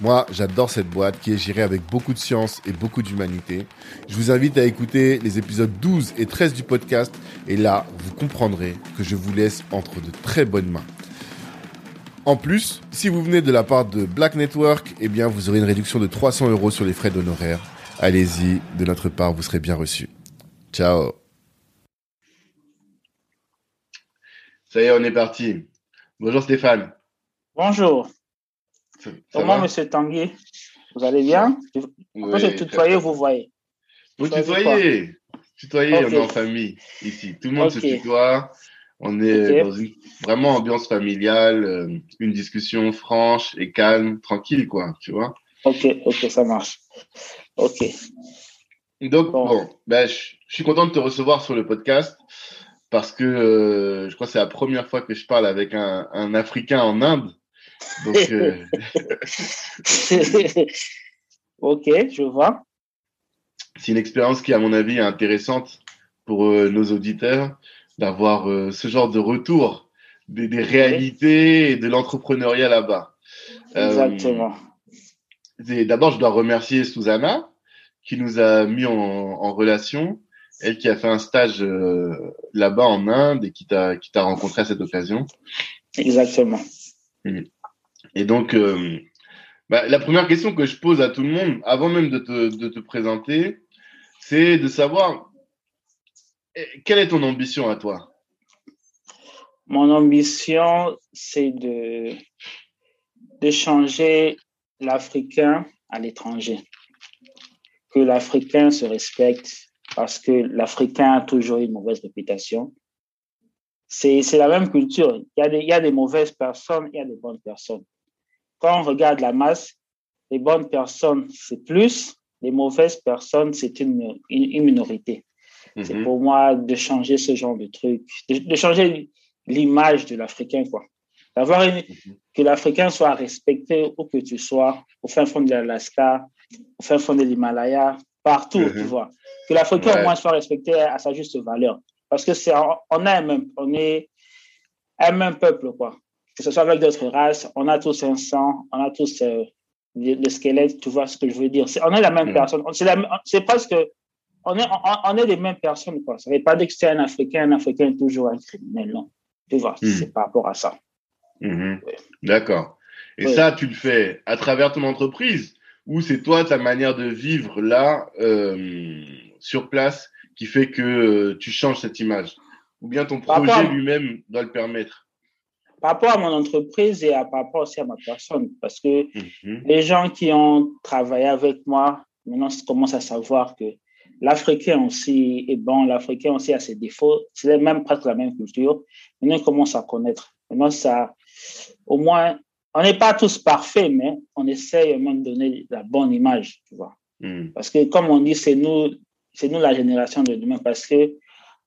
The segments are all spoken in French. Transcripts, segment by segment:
Moi, j'adore cette boîte qui est gérée avec beaucoup de science et beaucoup d'humanité. Je vous invite à écouter les épisodes 12 et 13 du podcast et là, vous comprendrez que je vous laisse entre de très bonnes mains. En plus, si vous venez de la part de Black Network, eh bien, vous aurez une réduction de 300 euros sur les frais d'honoraires. Allez-y, de notre part, vous serez bien reçu. Ciao. Ça y est, on est parti. Bonjour Stéphane. Bonjour. Comment, monsieur Tanguy Vous allez bien? Moi, je tutoyais, vous voyez. Vous tutoyez Tutoyez, on est en famille ici. Tout le monde se tutoie. On est dans une vraiment ambiance familiale, euh, une discussion franche et calme, tranquille, quoi, tu vois? Ok, ok, ça marche. Ok. Donc, bon, ben, je, suis content de te recevoir sur le podcast parce que euh, je crois que c'est la première fois que je parle avec un, un Africain en Inde. Donc, euh, ok, je vois. C'est une expérience qui, à mon avis, est intéressante pour euh, nos auditeurs d'avoir euh, ce genre de retour des, des réalités et de l'entrepreneuriat là-bas. Exactement. D'abord, je dois remercier Susanna qui nous a mis en, en relation. Elle qui a fait un stage là-bas en Inde et qui t'a qui t'a rencontré à cette occasion. Exactement. Mmh. Et donc, euh, bah, la première question que je pose à tout le monde, avant même de te, présenter, c'est de savoir eh, quelle est ton ambition à toi? Mon ambition, c'est de, de changer l'Africain à l'étranger. Que l'Africain se respecte parce que l'Africain a toujours une mauvaise réputation. C'est la même culture. Il y, a des, il y a des mauvaises personnes, il y a des bonnes personnes quand on regarde la masse, les bonnes personnes, c'est plus, les mauvaises personnes, c'est une, une, minorité. C'est mhm. pour moi de changer ce genre de truc, de, changer l'image de l'Africain, quoi. D'avoir mhm. que l'Africain soit respecté où que tu sois, au fin fond de l'Alaska, au fin fond de l'Himalaya, partout, tu mhm. vois. Que l'Africain, au moins, soit respecté à sa juste valeur. Parce que c'est, on, a on est un même peuple, quoi que ce soit avec d'autres races, on a tous un sang, on a tous euh, le, squelette, tu vois ce que je veux dire. on est la même mm. personne. C'est parce que on est, on, est les mêmes personnes. Quoi. Ça ne veut pas dire que c'est un Africain, un Africain est toujours un criminel. Non. Tu vois, mm. c'est par rapport à ça. Mm-hmm. D'accord. Et ça, tu le fais à travers ton entreprise ou c'est toi, ta manière de vivre là, euh, sur place, qui fait que euh, tu changes cette image? Ou bien ton projet lui-même doit le permettre? Par rapport à mon entreprise et à, par rapport aussi à ma personne. Parce que mhm. les gens qui ont travaillé avec moi, maintenant, commencent à savoir que l'Africain aussi est bon, l'Africain aussi a ses défauts. C'est même presque la même culture. Maintenant, ils commencent à connaître. Maintenant, ça, au moins, on n'est pas tous parfaits, mais on essaye au moins de donner la bonne image, tu vois. Mhm. Parce que, comme on dit, c'est nous, c'est nous la génération de demain. Parce que,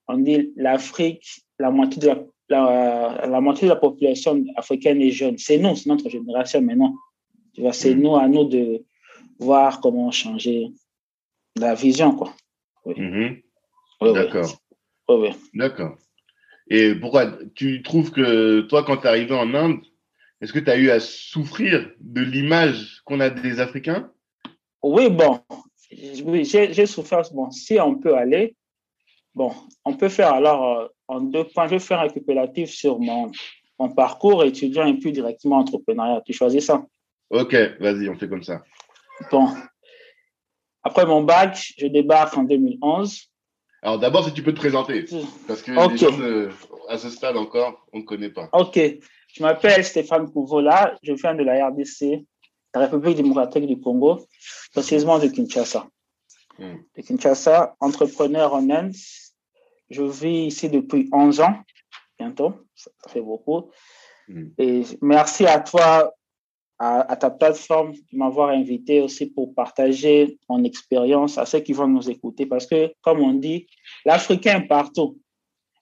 on dit l'Afrique, la moitié de la la, la, moitié de la population africaine est jeune. C'est nous, c'est notre génération maintenant. Tu vois, c'est mm. nous, à nous de voir comment changer la vision, quoi. Mm-hmm. D'accord. D'accord. Et pourquoi tu trouves que toi, quand tu es arrivé en Inde, est-ce que tu as eu à souffrir de l'image qu'on a des Africains? Oui, bon, oui, j'ai souffert. Bon, si on peut aller, bon, on peut faire alors euh, en deux points, je vais faire un récupératif sur mon, mon parcours étudiant et puis directement entrepreneuriat. Tu choisis ça Ok, vas-y, on fait comme ça. Bon. Après mon bac, je débarque en 2011. Alors d'abord, si tu peux te présenter, parce que les gens à ce stade encore, on ne connaît pas. Ok, je m'appelle Stéphane Kouvola, je viens de la RDC, la République démocratique du Congo, précisément de Kinshasa. Hmm. De Kinshasa, entrepreneur en Inde. Je vis ici depuis 11 ans, bientôt, ça fait beaucoup. Hmm. Et merci à toi à, ta plateforme de m'avoir invité aussi pour partager mon expérience à ceux qui vont nous écouter. Parce que, comme on dit, l'Africain partout.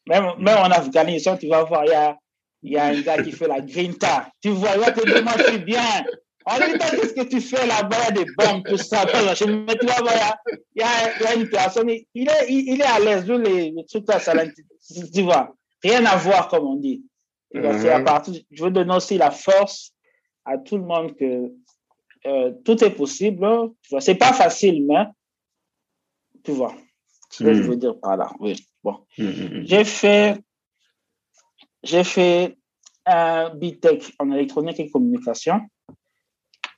Même, même en Afghanistan, tu vas voir, il y a, y a un gars qui fait la grinta. Tu vois, il va te dire, moi, je suis bien. En temps, qu'est-ce que tu fais là-bas? Il y a des bombes, tout ça. Mais tu vas voir, il y a, il y a une personne, il est, il, est à l'aise, les, les trucs là, ça, tu vois. Rien à voir, comme on dit. C'est à mhm. partir, je veux donner aussi la force à tout le monde que euh, tout est possible. Hein. C'est pas facile, mais tu vois ce que je hmm. veux dire par là. Oui. Bon. Hmm, j'ai fait, j'ai fait un BTEC en électronique et communication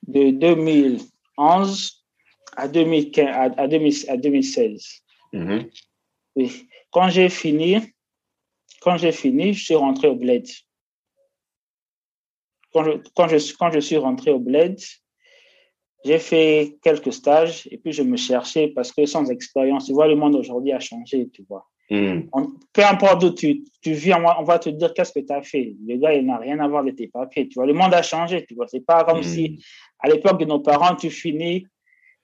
de 2011 à, 2015, à, 2016. Oui. Quand j'ai fini, quand j'ai fini, je suis rentré au Bled quand je, quand, je, quand je suis rentré au Bled, j'ai fait quelques stages et puis je me cherchais parce que sans expérience, tu vois, le monde aujourd'hui a changé, tu vois. Hmm. peu importe d'où tu, tu vis, on va, te dire qu'est-ce que tu as fait. Le gars, il n'a rien à voir avec tes papiers, tu vois. Le monde a changé, tu vois. C'est pas comme si, hmm. à l'époque de nos parents, tu finis,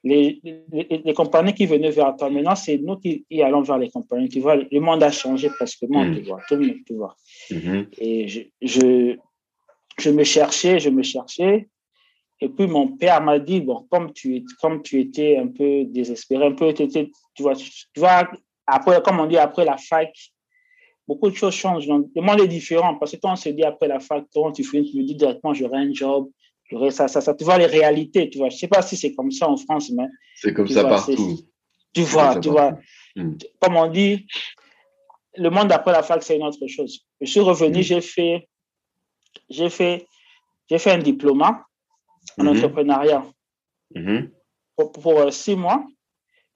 les, les, compagnies qui venaient vers toi. Maintenant, c'est nous qui, allons vers les compagnies, tu vois. Le monde a changé presque, mmh. tu vois. Tout le monde, tu vois. Et je, je, je me cherchais, je me cherchais. Et puis mon père m'a dit, bon, comme tu, comme tu étais un peu désespéré, un peu, tu, vois, tu vois, après, comme on dit, après la fac, beaucoup de choses changent. le monde est différent parce que quand on se dit après la fac, quand tu finis, tu me dis directement, j'aurai un job, j'aurai ça, ça, ça. Tu vois les réalités, tu vois. Je sais pas si c'est comme ça en France, mais. C'est comme ça partout. Tu vois, tu vois. Hmm. Comme on dit, le monde après la fac, c'est une autre chose. Je suis revenu, hmm. j'ai fait j'ai fait, j'ai fait un diplôme en mhm. entrepreneuriat pour, euh, six mois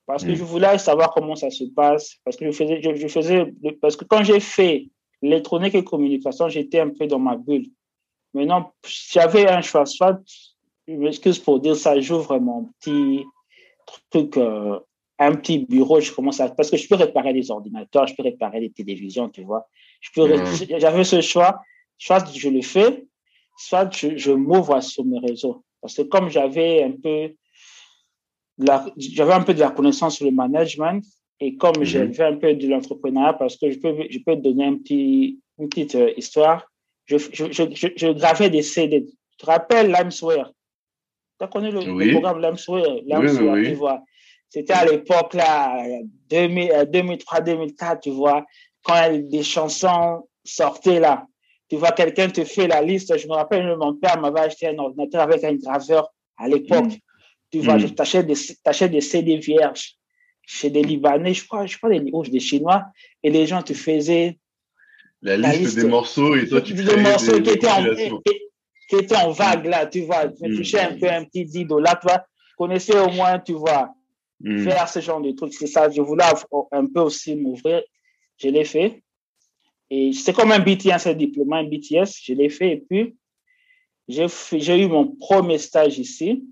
parce que mhm. je voulais savoir comment ça se passe. Parce que je faisais, je, faisais, parce que quand j'ai fait l'électronique et communication, j'étais un peu dans ma bulle. Maintenant, j'avais un choix, soit, je m'excuse pour dire ça, j'ouvre mon petit truc, euh, un petit bureau, je commence à, parce que je peux réparer des ordinateurs, je peux réparer des télévisions, tu vois. Je peux, j'avais ce choix soit je le fais, soit je, je m'ouvre sur mes réseaux. Parce que comme j'avais un peu, j'avais un peu de la connaissance sur le management et comme mhm. j'avais un peu de l'entrepreneuriat, parce que je peux, je peux te donner un petit, une petite euh, histoire, je, je, je, je, gravais des CD. Tu te rappelles Limesware Tu as connu le, programme Limesware Limesware, oui, tu vois. C'était à l'époque, là, 2003, 2004, euh, tu vois, quand des chansons sortaient, là tu vois, quelqu'un te fait la liste. Je me rappelle, mon père m'avait acheté un ordinateur avec un graveur à l'époque. Mm. Tu vois, mm. tu achètes des, CD vierges chez des Libanais, je crois, je crois des, des Chinois, et les gens te faisaient la, liste, des morceaux et toi tu des morceaux qui étaient, en, qui, étaient en vague là, tu vois, tu mm. touchais un peu un petit 10 dollars, tu vois, connaissais au moins, tu vois, faire ce genre de trucs. C'est ça, je voulais un peu aussi m'ouvrir. Je l'ai fait. Et c'est comme un BTS, un diplôme, un BTS, je l'ai fait et puis j'ai eu mon premier stage ici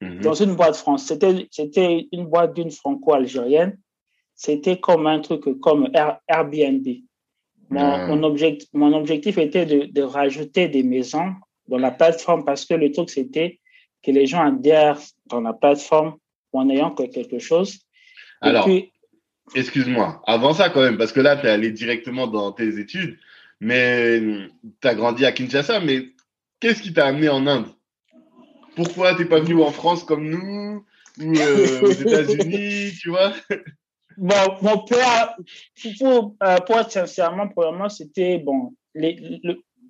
mhm. dans une boîte française. C'était une boîte d'une franco-algérienne. C'était comme un truc comme Airbnb. Mon, ah. mon, objectif, mon objectif était de, de, rajouter des maisons dans la plateforme parce que le truc, c'était que les gens adhèrent dans la plateforme en ayant quelque chose. Alors, puis, excuse-moi, avant ça quand même, parce que là, tu es allé directement dans tes études, mais tu as grandi à Kinshasa, mais qu'est-ce qui t'a amené en Inde? Pourquoi tu n'es pas venu en France comme nous ou euh, aux États-Unis, tu vois? Bon, mon père, pour, euh, pour être sincèrement, premièrement, c'était, bon, les,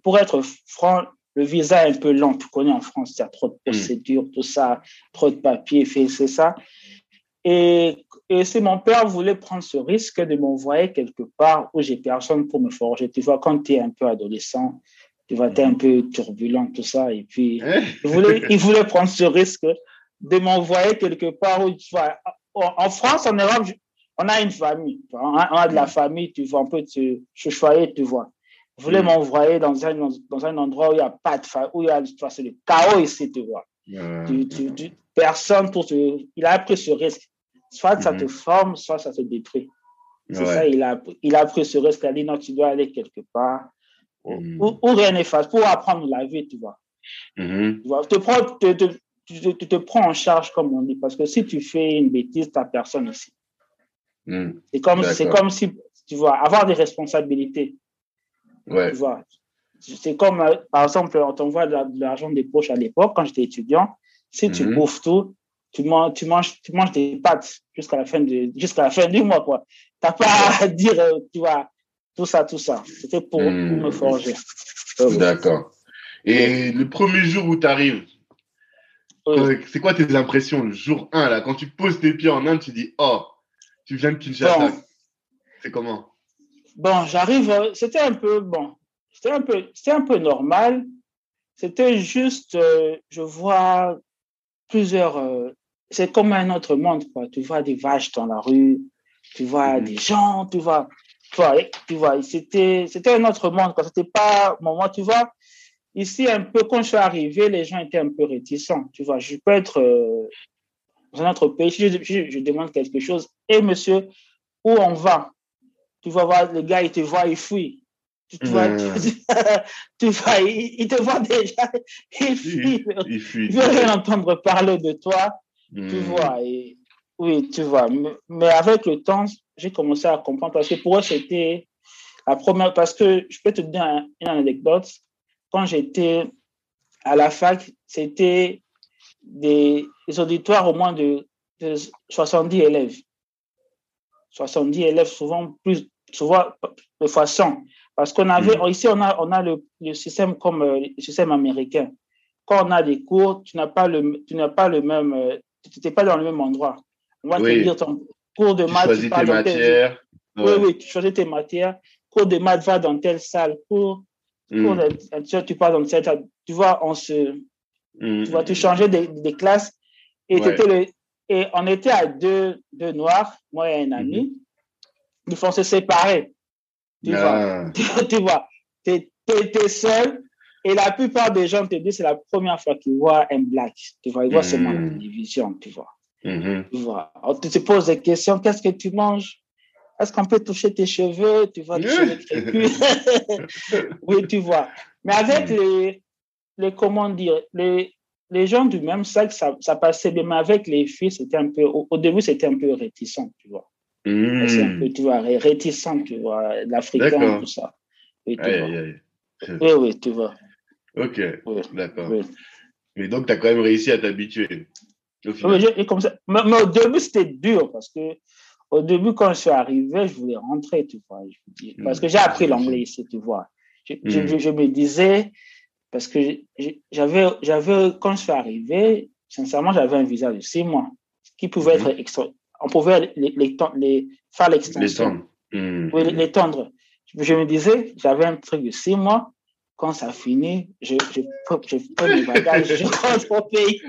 pour être franc, le visa est un peu lent, tu connais en France, il y a trop de hmm. procédures, tout ça, trop de papiers, c'est ça. Et, et si mon père voulait prendre ce risque de m'envoyer quelque part où j'ai personne pour me forger, tu vois, quand tu es un peu adolescent, tu vois, tu es un peu turbulent, tout ça, et puis hein? il, voulait, il voulait prendre ce risque de m'envoyer quelque part où, tu vois, en France, en Europe, on a une famille, on a, de la mm. famille, tu vois, on peut te choyer, tu vois. Vous voulez mm. m'envoyer dans un, dans un endroit où il n'y a pas de famille, où il y a c'est le chaos ici, tu vois. personne pour te, il a pris ce risque. Soit ça te mm-hmm. forme, soit ça te détruit. C'est ça, il a, il a pris ce risque. Il a dit non, tu dois aller quelque part mm. où, rien n'est facile pour apprendre la vie, tu vois. Mm-hmm. Tu vois, te prends, te, te, tu, te, prends en charge, comme on dit, parce que si tu fais une bêtise, n'as personne ici. Hmm. C'est comme, comme si, tu vois, avoir des responsabilités. Ouais. Tu vois, c'est comme, euh, par exemple, on t'envoie de l'argent des poches à l'époque, quand j'étais étudiant. Si tu hmm. bouffes tout, tu manges, tu manges, tu manges des pâtes jusqu'à la fin de, jusqu'à la fin du mois, quoi. T'as pas à dire, euh, tu vois, tout ça, tout ça. C'était pour, hmm. me forger. D'accord. Et le premier jour où tu arrives, c'est quoi tes impressions le jour 1 là? Quand tu poses tes pieds en Inde, tu dis Oh, tu viens de Kinshasa. C'est comment? Bon, j'arrive. Euh, c'était un peu bon. C'était un peu, c'était un peu normal. C'était juste, euh, je vois plusieurs. Euh, c'est comme un autre monde, quoi. Tu vois des vaches dans la rue, tu vois mhm. des gens, tu vois. Tu vois, tu vois c'était, c'était un autre monde. C'était pas, moment, tu vois, Ici, un peu, quand je suis arrivé, les gens étaient un peu réticents. Tu vois, je peux être euh, dans un autre pays, je, demande quelque chose, et monsieur, où on va? Tu vas voir, le gars, il te voit, il fuit. Tu, vois, hmm. tu, vois, il, te voit déjà, il fuit. Il, veut rien entendre parler de toi. Tu hmm. vois, et, oui, tu vois. Mais, avec le temps, j'ai commencé à comprendre parce que pour eux, c'était la première. Parce que je peux te dire une anecdote quand j'étais à la fac, c'était des, auditoires au moins de, 70 élèves. 70 élèves, souvent plus, souvent de fois 100. Parce qu'on avait, mm. ici, on a, on a le, système comme euh, le système américain. Quand on a des cours, tu n'as pas le, tu n'as pas le même, euh, tu n'es pas dans le même endroit. On va te dire ton cours de maths. Tu choisis tes matières. Oui, oui, tu choisis tes matières. Cours de maths va dans telle salle. Cours Mm. tu parles dans cette, tu vois, on se, mm. tu vois, tu changeais des, classes et, le, et on était à deux, deux noirs, moi et un ami. Ils font se séparer. Tu vois, ah. tu, vois, tu es, seul et la plupart des gens te disent c'est la première fois qu'ils voient un black. Tu vois, ils voient seulement la télévision, tu vois. Tu vois. tu te poses des questions, qu'est-ce que tu manges? Est-ce qu'on peut toucher tes cheveux? Tu vois, oui, tu vois. Mais avec les, les comment dire, les, les gens du même sac, ça, ça passait bien. Mais avec les filles, c'était un peu, au, début, c'était un peu réticent, tu vois. Hmm. C'est un peu, tu vois, réticent, tu vois, l'africain, tout ça. Oui, tu vois. oui, tu vois. Ok, d'accord. Mais donc, tu as quand même réussi à t'habituer. Oui, comme ça. mais, au début, c'était dur parce que au début, quand je suis arrivé, je voulais rentrer, tu vois. parce que j'ai appris l'anglais ici, tu vois. Je, je, me disais, parce que j'avais, j'avais, quand je suis arrivé, sincèrement, j'avais un visa de six mois, qui pouvait être extra, on pouvait les, les, les faire l'extension. Oui, l'étendre. Je me disais, j'avais un truc de six mois. Quand ça finit, je, je, je prends mes bagages, je rentre au pays.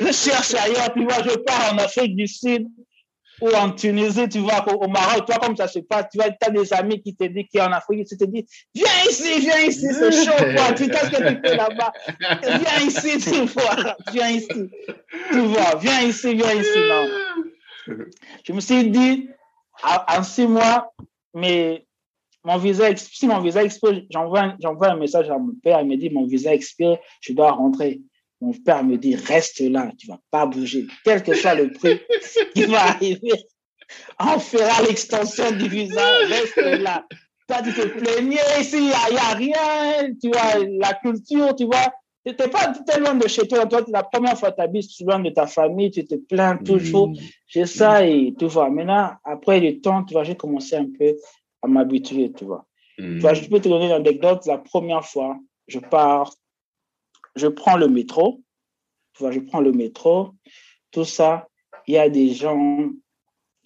Je cherche ailleurs, puis moi, je pars en Afrique du Sud ou en Tunisie, tu vois, au Maroc, toi, comme ça se passe, tu vois, tu as des amis qui te disent, qui est en Afrique, tu te dis, viens ici, viens ici, c'est chaud, quoi, tu qu'est-ce que tu fais là-bas? Viens ici, tu vois, viens ici, tu vois, viens ici, viens ici, non. Je me suis dit, en six mois, mais mon visa, si mon visa expire, j'envoie, j'envoie un message à mon père, il me dit, mon visa expire, je dois rentrer. Mon père me dit, reste là, tu vas pas bouger, quel que soit le prix qui va arriver. On fera l'extension du visa, reste là. Toi, tu te plaignais ici, il n'y a, rien, tu vois, la culture, tu vois. Tu n'étais pas tellement de chez toi. Toi, la première fois que tu habites loin de ta famille, tu te plains toujours. J'ai ça et tu vois. Maintenant, après le temps, tu vois, j'ai commencé un peu à m'habituer, tu vois. Tu vois, je peux te donner une anecdote. La première fois, je pars je prends le métro, tu vois, je prends le métro, tout ça, il y a des gens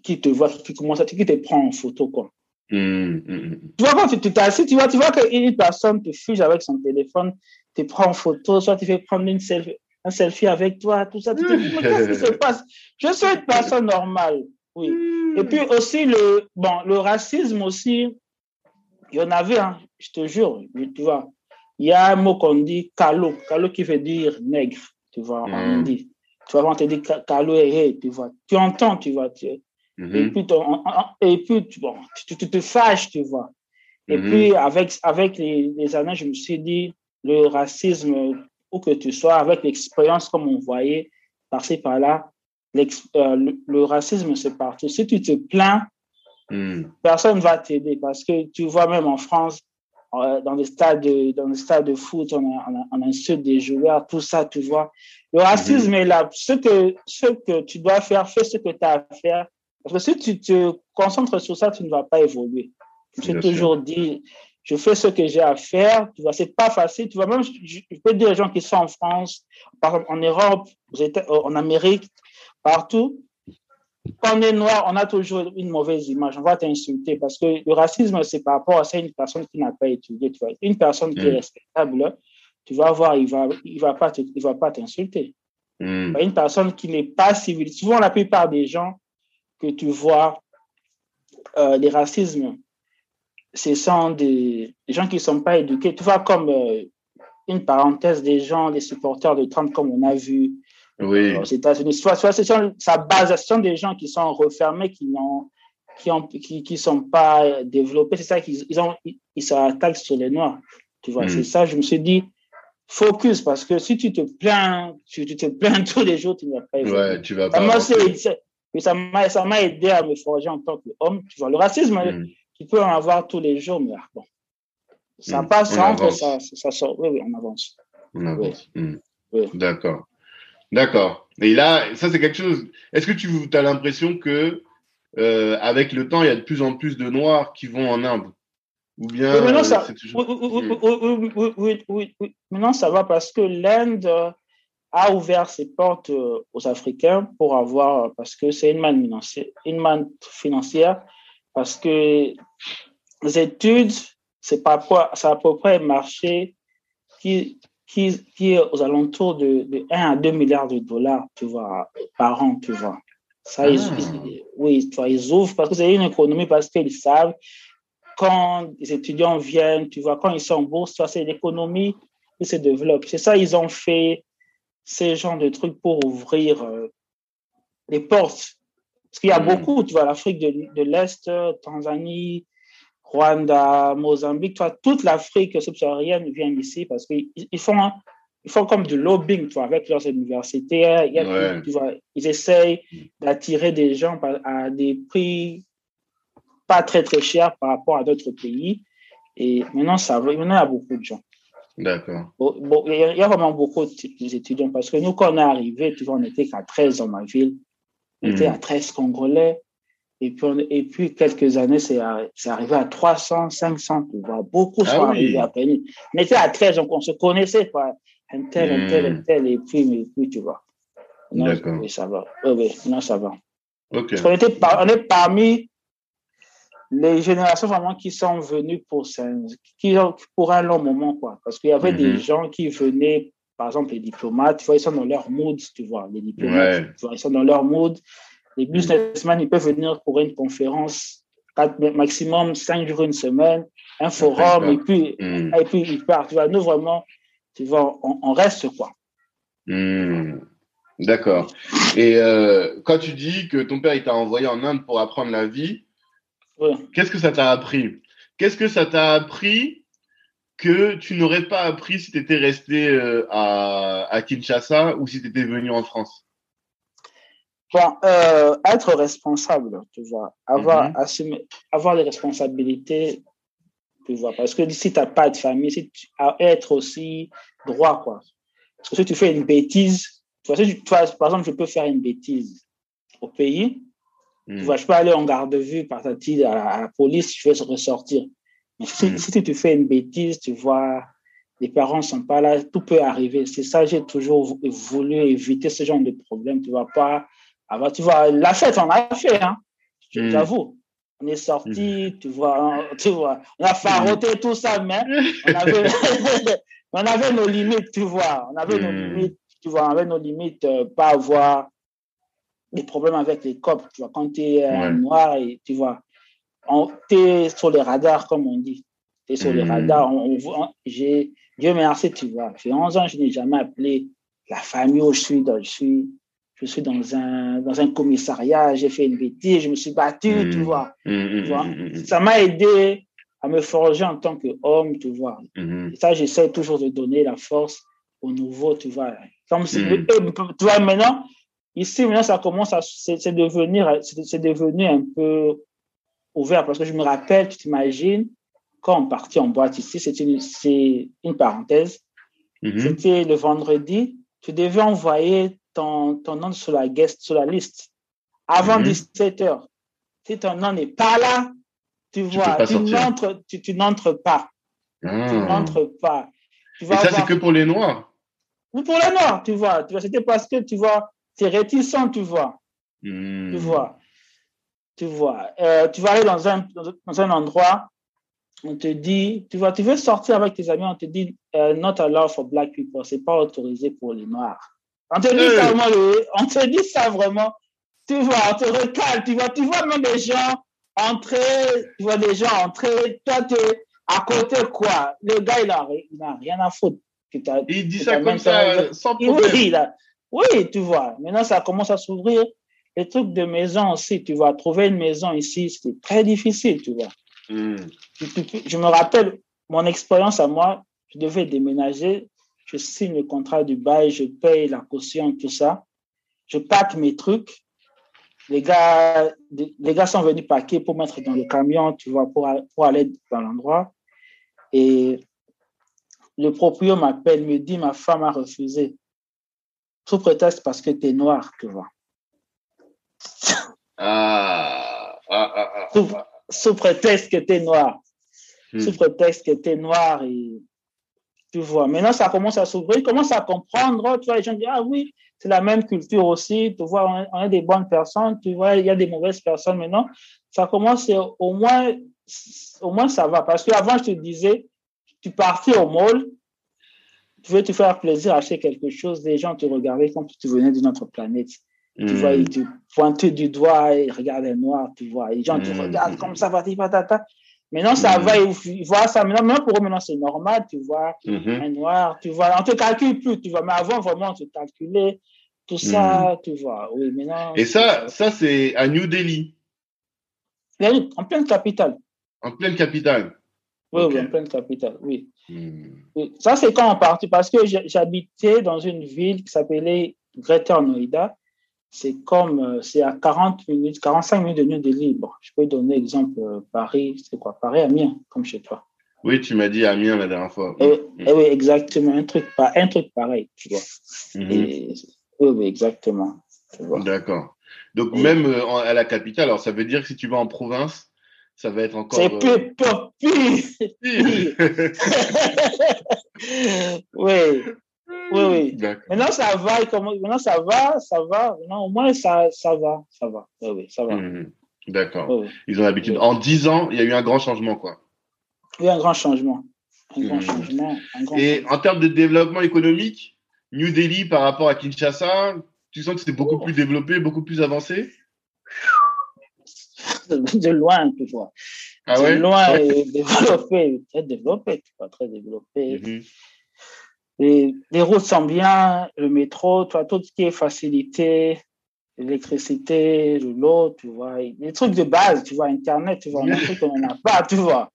qui te voient, qui commencent à qui te prennent en photo, quoi. Mmh, mmh, mmh. Tu vois, quand tu t'assis, tu vois, tu vois qu'une personne te fuge avec son téléphone, te prend en photo, soit tu fais prendre une selfie, un selfie avec toi, tout ça. Tu te dis, mais qu'est-ce qui se passe? Je suis une personne normale. Oui. Et puis aussi, le, bon, le racisme aussi, il y en avait, hein, je te jure, tu vois. Il y a un mot qu'on dit calo, calo qui veut dire nègre, tu vois, on dit. Tu vois, on te dit calo et tu vois. Tu entends, tu vois. Tu, mm-hmm. Et puis, et puis tu, bon, tu, te fâches, tu vois. Et mm-hmm. puis, avec, avec les, les, années, je me suis dit, le racisme, où que tu sois, avec l'expérience, comme on voyait, par-ci, par-là, euh, le, racisme, c'est partout. Si tu te plains, mm. personne ne va t'aider parce que tu vois, même en France, euh, dans les stades de, dans les stades de foot, on, on, insulte des joueurs, tout ça, tu vois. Le racisme mm-hmm. est là. Ce que, ce que tu dois faire, fais ce que tu as à faire. Parce que si tu te concentres sur ça, tu ne vas pas évoluer. J'ai toujours dit, je fais ce que j'ai à faire. Tu vois, c'est pas facile. Tu vois, même, je, peux dire aux gens qui sont en France, en Europe, en Amérique, partout, quand on est noir, on a toujours une mauvaise image. On va t'insulter parce que le racisme, c'est par rapport à ça, une personne qui n'a pas étudié. Tu vois. Une personne qui est mm. respectable, tu vas voir, il ne va, il va pas il va pas t'insulter. Mm. Une personne qui n'est pas civilisée. Souvent, la plupart des gens que tu vois, euh, les racismes, ce sont des, gens qui ne sont pas éduqués. Tu vois, comme euh, une parenthèse, des gens, des supporters de Trump, comme on a vu oui. aux États-Unis. Soit, soit ce sont, sa base, ce sont des gens qui sont refermés, qui n'ont qui ont qui, qui sont pas développés. C'est ça qu'ils ils ont ils s'attaquent sur les noirs. Tu vois, c'est hmm. ça. Je me suis dit focus parce que si tu te plains, tu, tu te plains tous les jours, tu ne vas pas. Ouais, tu vas pas. Ça m'a ça m'a aidé à me forger en tant qu'homme. Tu vois, le racisme, hmm. tu peux en avoir tous les jours, mais bon, ça hmm. passe, ça entre, ça, ça sort. Oui, oui, on avance. On avance. Oui. D'accord. D'accord. Et là, ça c'est quelque chose. Est-ce que tu as l'impression que euh, avec le temps, il y a de plus en plus de Noirs qui vont en Inde? Ou bien oui, maintenant, ça... Oui, oui, oui, Maintenant, ça va parce que l'Inde a ouvert ses portes euh, aux Africains pour avoir, parce que c'est une manne financière, une manne financière, parce que les études, c'est pas ça a à peu près marché qui qui, qui est aux alentours de, de, 1 à 2 milliards de dollars, tu vois, par an, tu vois. Ça, ils, ah. oui, tu vois, ils ouvrent parce que c'est une économie, parce qu'ils savent quand les étudiants viennent, tu vois, quand ils sont en bourse, c'est l'économie qui se développe. C'est ça, ils ont fait ces genres de trucs pour ouvrir euh, les portes. Parce qu'il y a hmm. beaucoup, tu vois, l'Afrique de, de l'Est, Tanzanie, Rwanda, Mozambique, toi, toute l'Afrique subsaharienne vient ici parce qu'ils font, ils font comme du lobbying toi, avec leurs universitaires. tu vois, ils essayent d'attirer des gens à des prix pas très très chers par rapport à d'autres pays. Et maintenant, ça maintenant, il y a beaucoup de gens. D'accord. Bon, il y a vraiment beaucoup d'étudiants parce que nous, quand on est arrivé, tu vois, on n'était qu'à 13 dans ma ville. On était hmm. à 13 Congolais. Et puis, et puis quelques années, c'est arrivé à 300, 500, tu vois. Beaucoup sont ah arrivés à peine. On était à 13, donc on se connaissait, quoi. Un tel, un tel, un hmm. tel, et puis, mais, puis tu vois. D'accord. Oui, ça va. Oui, oui, non, ça va. Ok. on, était on est parmi les générations vraiment qui sont venues pour, qui, pour un long moment, quoi. Parce qu'il y avait des hmm. gens qui venaient, par exemple, les diplomates, tu vois, ils sont dans leur mood, tu vois. Les diplomates, tu vois, ils sont dans leur mood. Les businessmen, ils peuvent venir pour une conférence, maximum cinq jours, une semaine, un forum, et puis, hmm. et puis ils partent. Tu vois, nous, vraiment, tu vois, on, reste quoi. Hmm. D'accord. Et euh, quand tu dis que ton père il t'a envoyé en Inde pour apprendre la vie, qu'est-ce que ça t'a appris? Qu'est-ce que ça t'a appris que tu n'aurais pas appris si tu étais resté euh, à, à Kinshasa ou si tu étais venu en France? Bon, euh, être responsable, tu vois, avoir, mm avoir les responsabilités, tu vois, parce que si tu n'as pas de famille, si tu, être aussi droit, quoi. Parce que si tu fais une bêtise, tu vois, si tu, par exemple, je peux faire une bêtise au pays, tu mm. vois, je peux aller en garde de vue par ta à, à la police, je vais ressortir. Mais si, mm. si tu fais une bêtise, tu vois, les parents sont pas là, tout peut arriver. C'est ça, j'ai toujours voulu éviter ce genre de problème. Tu vas pas ah bah, tu vois, la fête, on a fait, hein. Hmm. J'avoue. On est sorti, hmm. tu vois, tu vois, on a faroté tout ça, mais on avait, on avait nos limites, tu vois. On avait nos hmm. limites, tu vois, on avait nos limites, euh, pas avoir des problèmes avec les copes, tu vois, quand tu es euh, noir et tu vois, tu es sur les radars, comme on dit. Tu es sur les hmm. radars. On, j'ai, Dieu merci, tu vois. fait 11 ans, je n'ai jamais appelé la famille où je suis. Dans, je suis, je suis dans un, dans un commissariat, j'ai fait une bêtise, je me suis battu, tu hmm. vois. Hmm, tu vois. Ça m'a aidé à me forger en tant qu'homme, tu vois. Et ça, j'essaie toujours de donner la force au nouveau, tu vois. Comme tu vois, maintenant, Ici, maintenant, ça commence à, c'est devenir, c'est devenu un peu ouvert parce que je me rappelle, tu t'imagines, quand on partit en boîte ici, c'est une, une parenthèse. C'était le vendredi, tu devais envoyer ton, ton nom sur la guest, sur la liste avant 17 mhm. heures. Si ton nom n'est pas là, tu, vois, tu n'entres, tu, n'entres pas. Tu ah. n'entres pas. Tu Et ça, c'est que pour les Noirs? Ou pour les Noirs, tu vois. Tu vois, c'était parce que, tu vois, es réticent, tu vois. Hmm. Tu vois. Tu vois. Euh, tu vas aller dans un, dans un endroit, on te dit, tu vois, tu veux sortir avec tes amis, on te dit, uh, not allowed for black people, c'est pas autorisé pour les noirs. On te dit ça vraiment, on te dit ça vraiment. Tu vois, on te recale, tu vois, tu vois même des gens entrer, tu vois des gens entrer, toi, tu es à côté quoi. Le gars, il n'a rien à foutre. Il dit ça comme ça, sans problème. Oui, oui, tu vois. Maintenant, ça commence à s'ouvrir. Les trucs de maison aussi, tu vois. Trouver une maison ici, c'est très difficile, tu vois. Hmm. Je, me rappelle mon expérience à moi. Je devais déménager. Je signe le contrat du bail, je paye la caution, tout ça. Je pack mes trucs. Les gars, les gars sont venus paquer pour mettre dans le camion, tu vois, pour, pour aller dans l'endroit. Et le propriétaire m'appelle, me dit, ma femme a refusé sous prétexte parce que tu es noir, tu vois. Ah, ah, ah, ah. sous, sous, prétexte que tu es noir. Hmm. Sous prétexte que tu es noir et tu vois. Maintenant, ça commence à s'ouvrir, commence à comprendre. Tu vois, les gens disent, ah oui, c'est la même culture aussi. Tu vois, on est des bonnes personnes. Tu vois, il y a des mauvaises personnes maintenant. Ça commence, au moins, au moins ça va. Parce qu'avant, je te disais, tu partais au mall, tu veux te faire plaisir, acheter quelque chose, les gens te regardaient comme si tu venais d'une autre planète. Tu vois, ils te pointent du doigt, ils regardent les noirs, tu vois. Les gens te mm. regardent comme ça, patata. Maintenant, ça mm. va, ils voient ça. Maintenant, même pour eux, maintenant, c'est normal, tu vois. Mm-hmm. Un noir, tu vois. On te calcule plus, tu vois. Mais avant, vraiment, on te calculait. Tout ça, mm. tu vois. Oui, maintenant. Et ça, ça c'est à New Delhi. En pleine capitale. En pleine capitale. Oui, oui, en pleine capitale, oui. Ça, c'est quand on partit, parce que j'habitais dans une ville qui s'appelait Greater Noida. C'est comme, euh, c'est à 40 minutes, 45 minutes de New de libre. Je peux donner exemple euh, Paris, c'est quoi? Paris, Amiens, comme chez toi. Oui, tu m'as dit Amiens la dernière fois. Et, eh oui, exactement, un truc, un truc pareil, tu vois. Mm-hmm. oui, oui, exactement. D'accord. Donc, même euh, à la capitale, alors ça veut dire que si tu vas en province, ça va être encore. C'est plus, pire. oui. Oui, oui. Maintenant, ça va. Maintenant, ça va, ça va. Maintenant, au moins, ça, ça va. Ça va. Oui, oui, ça va. Mhm. D'accord. Ils ont l'habitude. En 10 ans, il y a eu un grand changement, quoi. Oui, un grand changement. Un grand mhm. changement. Et en termes de développement économique, New Delhi par rapport à Kinshasa, tu sens que c'est beaucoup oh. plus développé, beaucoup plus avancé? De loin, tu vois. Ah de loin développé, très développé, tu vois, très développé. Mhm. Les, les, routes sont bien, le métro, tu vois, tout ce qui est facilité, l'électricité, l'eau, tu vois, les trucs de base, tu vois, Internet, tu vois, en Afrique, on n'en a pas, tu vois.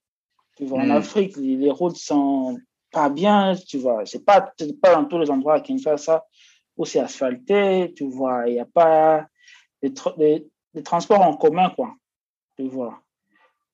Tu vois, en mhm. Afrique, les, routes sont pas bien, tu vois, c'est pas, pas dans tous les endroits font ça où c'est asphalté, tu vois, il n'y a pas les, les transports en commun, quoi. Tu vois.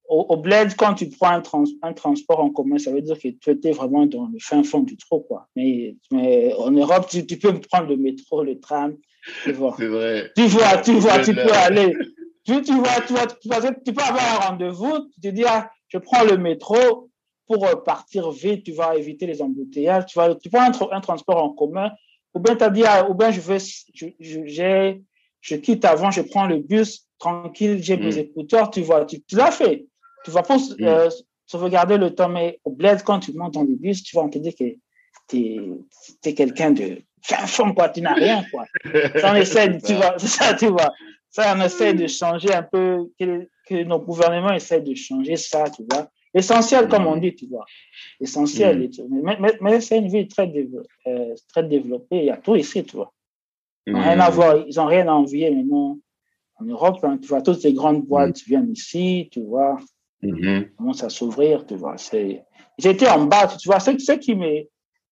Au, au, bled, quand tu prends un, un, transport en commun, ça veut dire que tu étais vraiment dans le fin fond du trou, quoi. Mais, mais en Europe, tu, tu, peux prendre le métro, le tram, tu vois. C'est vrai. Tu vois, tu vois, tu peux aller. Tu, tu vois, tu, vois, tu, peux avoir un rendez-vous, tu te dis, ah, je prends le métro pour partir vite, tu vas éviter les embouteillages, tu, vas, tu prends un, un transport en commun, ou bien tu as dit, ah, ou bien je vais, je, je, je quitte avant, je prends le bus, tranquille, j'ai mes mm. écouteurs, tu vois, tu, l'as fait. Tu vas pas mm. euh, sauvegarder le temps, mais au bled, quand tu montes dans le bus, tu vas te dire que tu es, quelqu'un de, fin fond, quoi, tu n'as rien, quoi. Ça, on essaie, tu vois, ça, tu vois. Ça, on essaie de changer un peu, que, que nos gouvernements essaient de changer ça, tu vois. Essentiel, comme on dit, tu vois. Essentiel. Mm. Mais, mais, mais c'est une ville très, dévo- euh, très développée. Il y a tout ici, tu vois. Ils n'ont rien Mm. à voir. Ils n'ont rien à envier maintenant. En Europe, hein, tu vois, toutes les grandes boîtes viennent ici, tu vois, Mhm. commencent à s'ouvrir, tu vois. J'étais en bas, tu vois. Ce, ce qui me,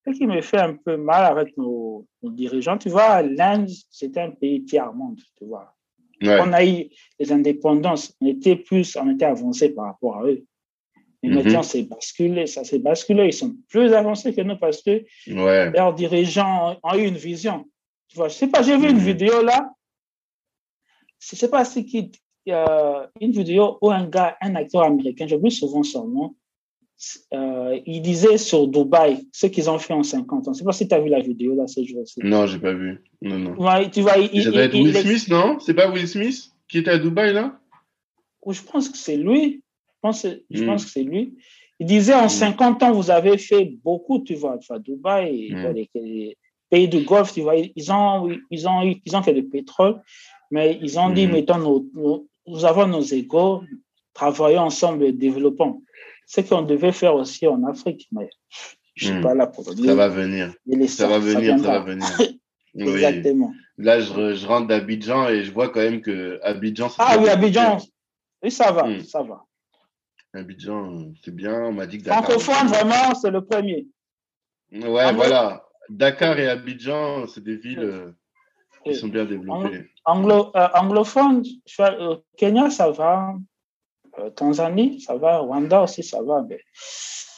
ce qui me fait un peu mal avec nos, nos dirigeants, tu vois, l'Inde, c'était un pays tiers-monde, tu vois. Ouais. On a eu les indépendances, on était plus, on était avancé par rapport à eux. Mais Mhm. maintenant, c'est basculé, ça s'est basculé. Ils sont plus avancés que nous parce que Ouais. leurs dirigeants ont, ont eu une vision. Tu vois, je sais pas, j'ai vu une Mhm. vidéo là. Je sais pas si qui, euh, une vidéo où un gars, un acteur américain, j'oublie souvent son nom, euh, il disait sur Dubaï ce qu'ils ont fait en 50 ans. Je sais pas si tu as vu la vidéo là ces jours-ci. Non, j'ai pas vu. Non, non. Ouais, tu vois, il, il- il- Will il- Smith, non? C'est pas Will Smith qui était à Dubaï, là? Ou je pense que c'est lui. Je pense, je Mm. pense que c'est lui. Il disait en Mm. 50 ans, vous avez fait beaucoup, tu vois, tu vois Dubaï, Mm. vois, les, les pays du Golfe, tu vois, ils ont, ils ont, ils ont fait du pétrole, mais ils ont dit, Mm. mettons, nos, nos- nous avons nos égaux, travaillons ensemble, développons. Ce qu'on devait faire aussi en Afrique, mais je ne suis Mm. pas là pour le Ça dire. va venir. Ça va venir, ça va venir. Oui. Exactement. Là, je, re- je rentre d'Abidjan et je vois quand même que Abidjan, Ah oui. Abidjan, oui, ça va, Mm. ça va. Abidjan, c'est bien. On m'a dit que Dakar. Francophone, vraiment, c'est le premier. Ouais, Anglo- voilà. Dakar et Abidjan, c'est des villes euh, sont bien développées. Anglo, euh, anglophone, au Kenya, ça va. Euh, Tanzanie, ça va. Rwanda aussi, ça va. Mais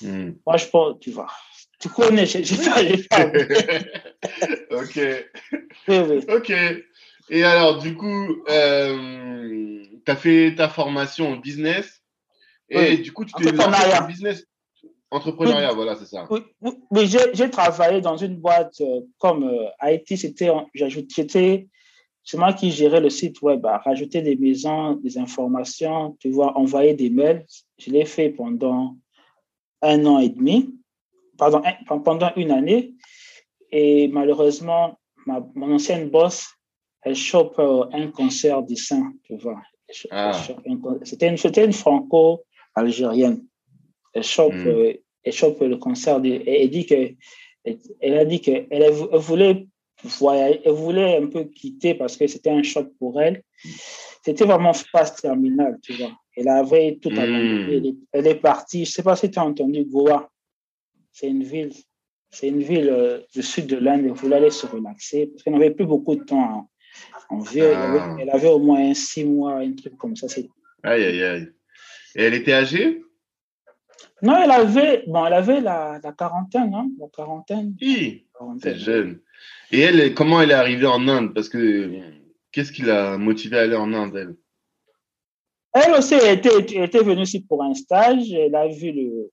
Hmm. moi, je pense, tu vois. Tu connais, j'ai pas. j'ai pas- ok, Oui, oui. ok. Et alors, du coup, euh, tu as fait ta formation en business et Oui. du coup, tu t'es lancé le business. Entrepreneuriat, voilà, c'est ça. Oui, j'ai travaillé dans une boîte euh, comme euh, IT, c'était, j'étais, c'est moi qui gérais le site web, à rajouter des maisons, des informations, tu vois, envoyer des mails. Je l'ai fait pendant un an et demi, pardon, un- pendant une année. Et malheureusement, ma, mon ancienne boss, elle chope euh, un cancer du sein, tu vois. Ah. C'était une, c'était une franco-algérienne. Elle chope, Mm. euh, elle chope le cancer. Du, et elle dit que, elle, a dit qu'elle elle voulait voyager, elle voulait un peu quitter parce que c'était un choc pour elle. C'était vraiment phase terminale, tu vois. Elle avait tout Mm. abandonné. Elle, est, elle est partie. Je sais pas si tu as entendu Goa. C'est une ville, c'est une ville euh, du sud de l'Inde. Elle voulait aller se relaxer parce qu'elle n'avait plus beaucoup de temps en, en. Elle, Ah. avait, elle avait au moins six mois, un truc comme ça. Aïe, aïe, aïe. Et elle était âgée? Non, elle avait, bon, elle avait la, la quarantaine, hein, la quarantaine. Quarantaine. C'est jeune. Et elle, comment elle est arrivée en Inde? Parce que qu'est-ce qui l'a motivée à aller en Inde, elle? Elle aussi elle était, elle était venue ici pour un stage. Elle a vu le,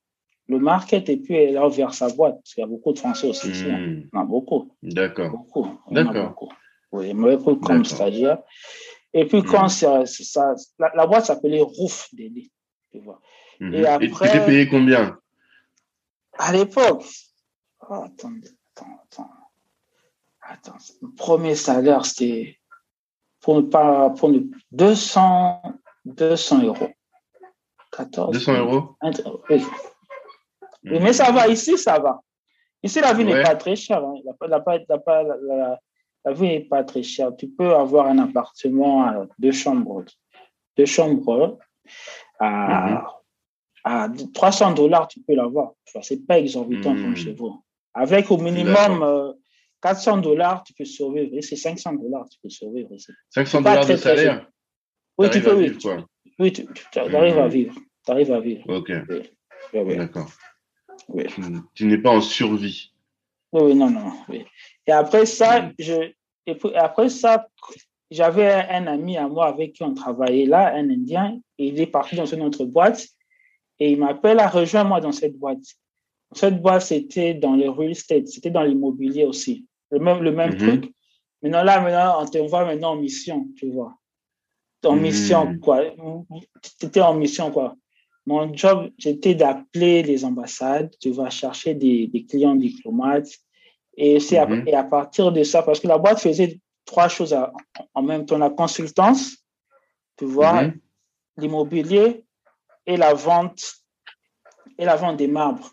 le market et puis elle a ouvert sa boîte. Parce qu'il y a beaucoup de Français aussi ici. hein. Hmm, Il a beaucoup, D'accord. beaucoup. Il y en a D'accord. beaucoup. Oui, elle m'avait pris comme stagiaire. Et puis quand Hmm. ça, ça- la, la boîte s'appelait Roof Daily, tu vois. Mhm. Et après- tu t'es payé combien À l'époque, oh, attendez, attends, attends. Attends, le premier salaire, c'était pour ne pas, pour ne, 200, 200 euros. 14. 200 euros Oui. Mais ça va, ici, ça va. Ici, la vie Ouais. n'est pas très chère. hein. La, la- vie n'est pas très chère. Tu peux avoir un appartement à deux chambres. Deux chambres à, Mhm. À 300 dollars, tu peux l'avoir. Ce n'est pas exorbitant Mhm. comme chez vous. Avec au minimum D'accord. euh, 400 dollars, tu peux survivre. Ici, 500 dollars, tu peux survivre ici. 500 pas dollars de très salaire Oui, tu peux, oui. vivre. Oui, tu, tu arrives à Mhm. vivre. Tu arrives à vivre. Ok, Oui, oui, oui. d'accord. Tu, tu n'es pas en survie. Oui, oui, non, non. Et après ça, Mm. je, et puis après ça, j'avais un ami à moi avec qui on travaillait là, un Indien, et il est parti dans une autre boîte, et il m'appelle à rejoindre moi dans cette boîte. Cette boîte, c'était dans le real estate, c'était dans l'immobilier aussi. Le même, le même Mhm. truc. Maintenant, là, maintenant, on te voit maintenant en mission, tu vois. En Mhm. mission, quoi. Tu étais en mission, quoi. Mon job, c'était d'appeler les ambassades, tu vas chercher des, des clients diplomates Et c'est à, mhm. à, partir de ça, parce que la boîte faisait trois choses en même temps la consultance, tu vois, mhm. l'immobilier et la vente et la vente des marbres.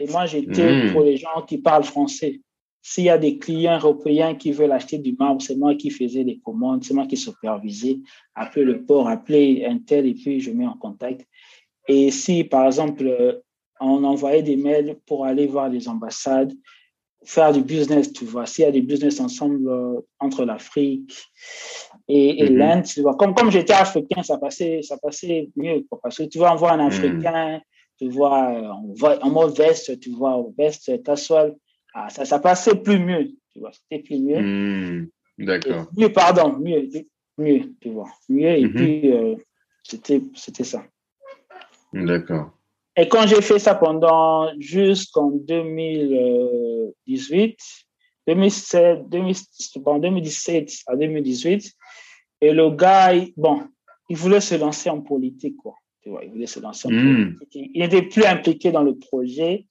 Et moi, j'étais mhm. pour les gens qui parlent français. S'il y a des clients européens qui veulent acheter du marbre, c'est moi qui faisais les commandes, c'est moi qui supervisais, appeler le port, appeler un tel, et puis je mets en contact. Et si, par exemple, on envoyait des mails pour aller voir les ambassades, faire du business, tu vois. S'il y a des business ensemble euh, entre l'Afrique et, et mhm. l'Inde, tu vois. Comme, comme j'étais africain, ça passait, ça passait mieux. Parce que tu vois, on voit un mhm. Africain, tu vois, en mode veste, tu vois, veste casual, ah, ça, ça passait plus mieux, tu vois. C'était plus mieux. Mhm. D'accord. Mieux, pardon, mieux, mieux, tu vois. Mieux, et puis, euh, c'était, c'était ça. D'accord. Et quand j'ai fait ça pendant jusqu'en 2018, 2017, 2017 à 2018, et le gars, bon, il voulait se lancer en politique, quoi. Tu vois, il voulait se lancer en hmm. politique. Il n'était plus impliqué dans le projet.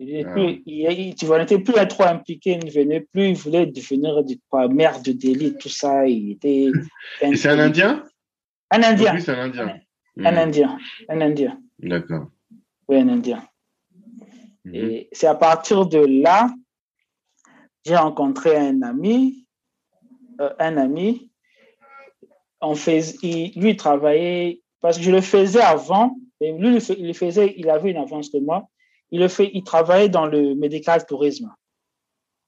Il ah. plus, tu vois, n'était plus trop impliqué, il ne venait plus, il voulait devenir du, maire de Delhi, tout ça. Il était. Et c'est un Indien? Un Indien. Oui, c'est un Indien. Un, hmm. Indien. Un Indien. D'accord. Oui, un Indien. Mhm. Et c'est à partir de là, j'ai rencontré un ami, euh, un ami. On il, lui travaillait, parce que je le faisais avant, et lui, il faisait, il avait une avance de moi. Il, le fait, il travaillait dans le médical tourisme.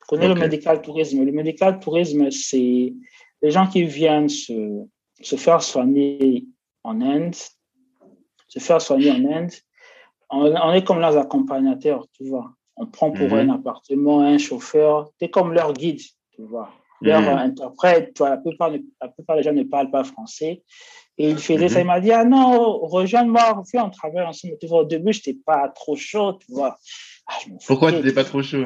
Vous connaissez le médical tourisme. Le médical tourisme, c'est les gens qui viennent se, se faire soigner en Inde, se faire soigner en Inde on, est comme leurs accompagnateurs, tu vois. On prend pour un mhm. appartement un chauffeur, tu es comme leur guide, tu vois. Leur mhm. interprète, tu vois, la plupart, la plupart des gens ne parlent pas français. Et il faisait ça, mhm. il m'a dit, ah non, rejoins-moi, on travaille ensemble. Tu vois, au début, je n'étais pas trop chaud, tu vois. Ah, Pourquoi tu n'étais pas trop chaud?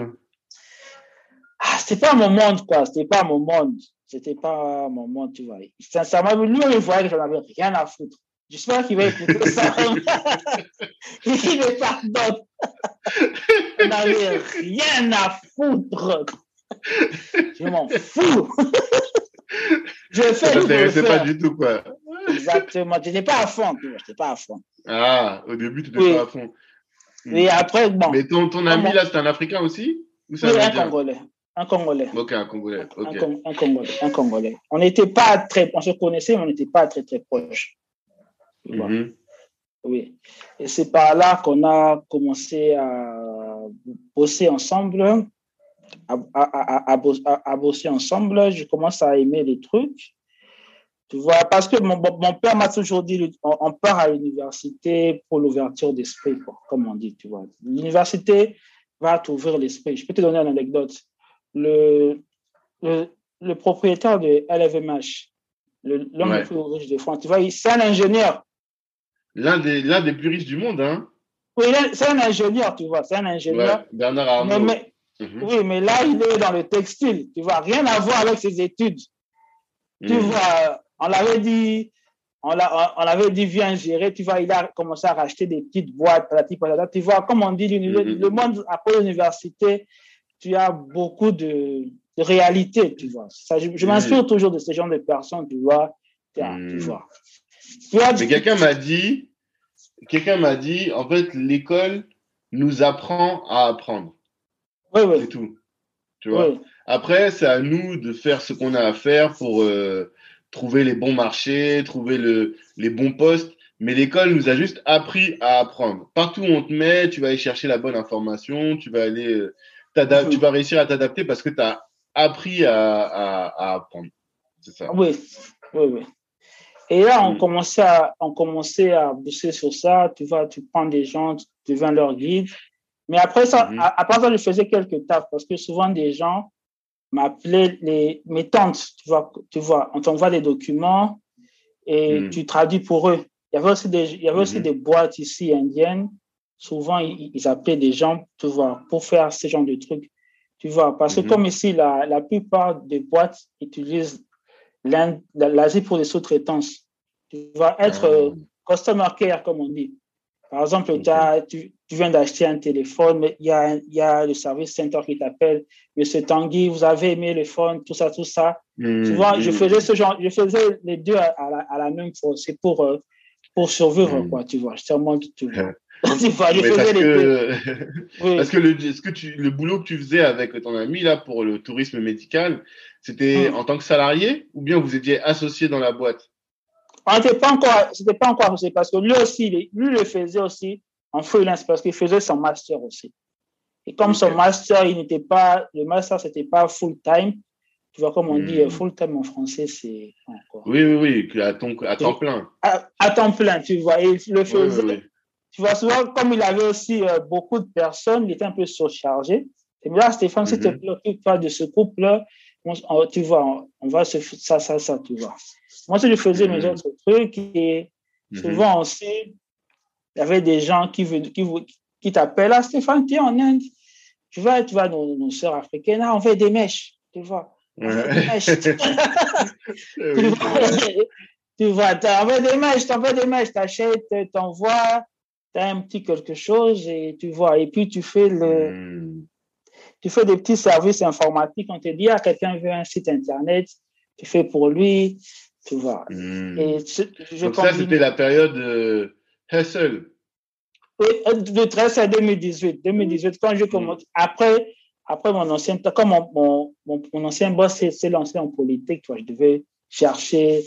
Ah, C'était pas mon monde, quoi. C'était pas mon monde. C'était pas mon monde, tu vois. Sincèrement, lui, il voyait que j'en avais rien à foutre. J'espère qu'il va écouter ça. il me pardonne. On n'avait rien à foutre. Je m'en fous. je fais ça t'intéressait pas du tout, quoi. Exactement. Tu n'étais pas à fond. Tu n'étais pas à fond. Ah, au début, tu n'étais pas à fond. Et après, bon. Mais ton, ton ami, là, c'est un Africain aussi? Ou Oui, un, Congolais. Un Congolais. Ok, un Congolais. Okay. Un, un, Congolais. Un Congolais. On n'était pas très, on se connaissait, mais on n'était pas très, très proches. Mhm. Oui. Et c'est par là qu'on a commencé à bosser ensemble, à, à, à, bosser ensemble. Je commence à aimer les trucs. Tu vois, parce que mon, mon père m'a toujours dit, on, part à l'université pour l'ouverture d'esprit, comme on dit, tu vois. L'université va t'ouvrir l'esprit. Je peux te donner une anecdote. Le, le, le propriétaire de LVMH, l'homme le, plus riche de France, tu vois, c'est un ingénieur. L'un des, l'un des plus riches du monde, hein Oui, c'est un ingénieur, tu vois, c'est un ingénieur. Bernard Arnault. Mais, mhm. Oui, mais là, il est dans le textile, tu vois, rien à voir avec ses études. Tu mhm. vois, on l'avait dit, on, l'a, on avait dit, viens gérer, tu vois, il a commencé à racheter des petites boîtes, tu vois, comme on dit, mhm. le monde après l'université, tu as beaucoup de, de réalité, tu vois. Ça, je, je m'inspire toujours de ce genre de personnes, tu vois. Tu vois. Mais quelqu'un m'a dit, quelqu'un m'a dit, en fait, l'école nous apprend à apprendre. C'est tout. Tu vois. Après, c'est à nous de faire ce qu'on a à faire pour euh, trouver les bons marchés, trouver le, les bons postes. Mais l'école nous a juste appris à apprendre. Partout où on te met, tu vas aller chercher la bonne information, tu vas aller, euh, tu vas réussir à t'adapter parce que tu as appris à, à, à apprendre. C'est ça. Oui, oui, oui. Et là, on mm. commençait à, on commençait à bosser sur ça. Tu vois, tu prends des gens, tu deviens leur guide. Mais après ça, mm-hmm. après ça, je faisais quelques tafs parce que souvent des gens m'appelaient les, mes tantes, tu vois, tu vois, on t'envoie des documents et mm. tu traduis pour eux. Il y avait aussi des, il y avait aussi mm-hmm. des boîtes ici indiennes. Souvent, ils, appelaient des gens, tu vois, pour faire ce genre de trucs. Tu vois, parce que mm-hmm. comme ici, la, la plupart des boîtes utilisent l'Asie pour les sous-traitances. Tu vas être ah. euh, customer care, comme on dit. Par exemple, tu, viens d'acheter un téléphone, il y a, y a le service center qui t'appelle, Monsieur Tanguy, vous avez aimé le phone, tout ça, tout ça. Mmh, Souvent, je mmh. faisais ce genre, je faisais les deux à, la, même fois. C'est pour, euh, pour survivre, mmh. quoi, tu vois. Je te tu vois. Les deux. Parce que, le, ce que tu, le boulot que tu faisais avec ton ami, là, pour le tourisme médical, c'était en tant que salarié ou bien vous étiez associé dans la boîte? On n'était pas encore, c'était pas encore associé parce que lui aussi, lui le faisait aussi en freelance parce qu'il faisait son master aussi. Et comme son master, il n'était pas, le master, c'était pas full time. Tu vois, comme on dit, hmm. full time en français, c'est Oui, oui, oui, à, ton, à temps plein. À, temps plein, tu vois. Et il le faisait. Tu vois, souvent, comme il avait aussi euh, beaucoup de personnes, il était un peu surchargé. Et là, Stéphane, si tu te pas de ce couple-là, tu vois, on va se ça, ça, ça, tu vois. Moi, je faisais mes hmm. autres trucs, et hmm. souvent aussi, il y avait des gens qui, qui, qui t'appellent, ah, Stéphane, tu es en Inde, tu vois, tu vois, nos, nos soeurs africaines, ah, on fait des mèches, tu vois. tu vois, tu vois, t'en fais des mèches, t'en fais des mèches, t'achètes, t'envoies, t'as un petit quelque chose et tu vois, et puis tu fais le, hmm. tu fais des petits services informatiques, on te dit, ah, quelqu'un veut un site internet, tu fais pour lui, tu vois. Hmm. Et je Donc ça, c'était la période euh, Hustle. Euh, de 13 à 2018. 2018, quand je commence, après, après mon ancien, comme mon, mon, mon, ancien boss s'est lancé en politique, je devais chercher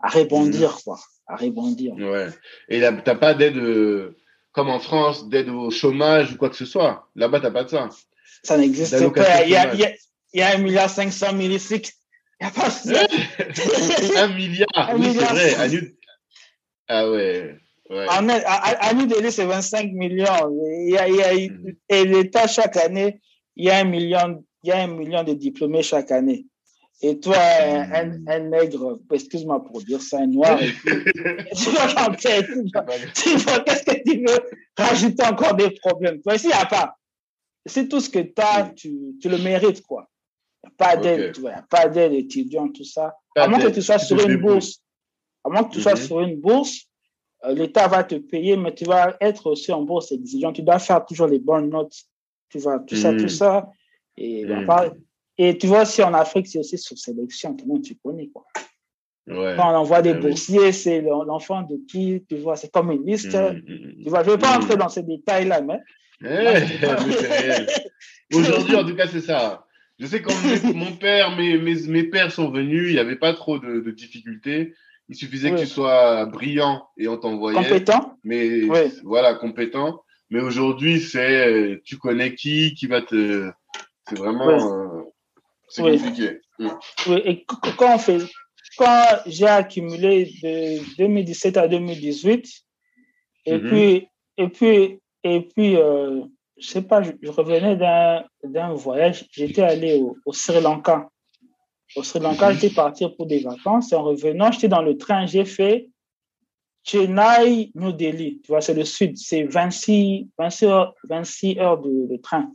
à rebondir, quoi, à rebondir. Ouais. Et là, t'as pas d'aide, euh, comme en France, d'aide au chômage ou quoi que ce soit. Là-bas, t'as pas de ça. Ça n'existe pas. Il y a, il y a, il y a 1 milliard 500 000 ici. Il n'y a pas ça. un milliard. oui, c'est vrai. Ah ouais. Ouais. À, nous donner, c'est 25 millions. Il y a, il y a, mm. Et l'État, chaque année, il y, a un million, il y a un million de diplômés chaque année. Et toi, un, un, nègre, excuse-moi pour dire ça, un noir, tu vas chanter, tu vois, qu'est-ce que tu veux rajouter encore des problèmes? Toi, ici, il n'y a pas. C'est tout ce que tu as, tu, tu, le mérites, quoi. Il n'y a pas d'aide, okay. pas d'aide étudiant, tout ça. à moins que tu sois sur une bourse. À moins que tu sois mm-hmm. sur une bourse, euh, l'État va te payer, mais tu vas être aussi en bourse exigeant. Tu dois faire toujours les bonnes notes. Tu vois, tout ça, tout mm. ça. Et, mm. Et tu vois, si en Afrique, c'est aussi sur sélection. Tout le monde, tu connais, quoi. Quand on envoie des boursiers, c'est l'enfant de qui, tu vois, c'est comme une liste. Mm, tu vois, je ne vais pas entrer dans ces détails-là, mais. Eh, Aujourd'hui, en tout cas, c'est ça. Je sais quand mon père, mes, mes, mes, pères sont venus, il n'y avait pas trop de, de difficultés. Il suffisait que tu sois brillant et on t'envoyait. Compétent. Mais voilà, compétent. Mais aujourd'hui, c'est tu connais qui, qui va te. C'est vraiment. Euh, c'est compliqué. Mm. Oui, et quand on fait. Quand j'ai accumulé de 2017 à 2018, et mm-hmm. puis, et puis, et puis, euh, je sais pas, je, revenais d'un voyage, j'étais allé au, au Sri Lanka. Au Sri Lanka, j'étais parti pour des vacances et en revenant, j'étais dans le train, j'ai fait Chennai, New Delhi. Tu vois, c'est le sud, c'est 26, 26 heures, 26 heures de, train.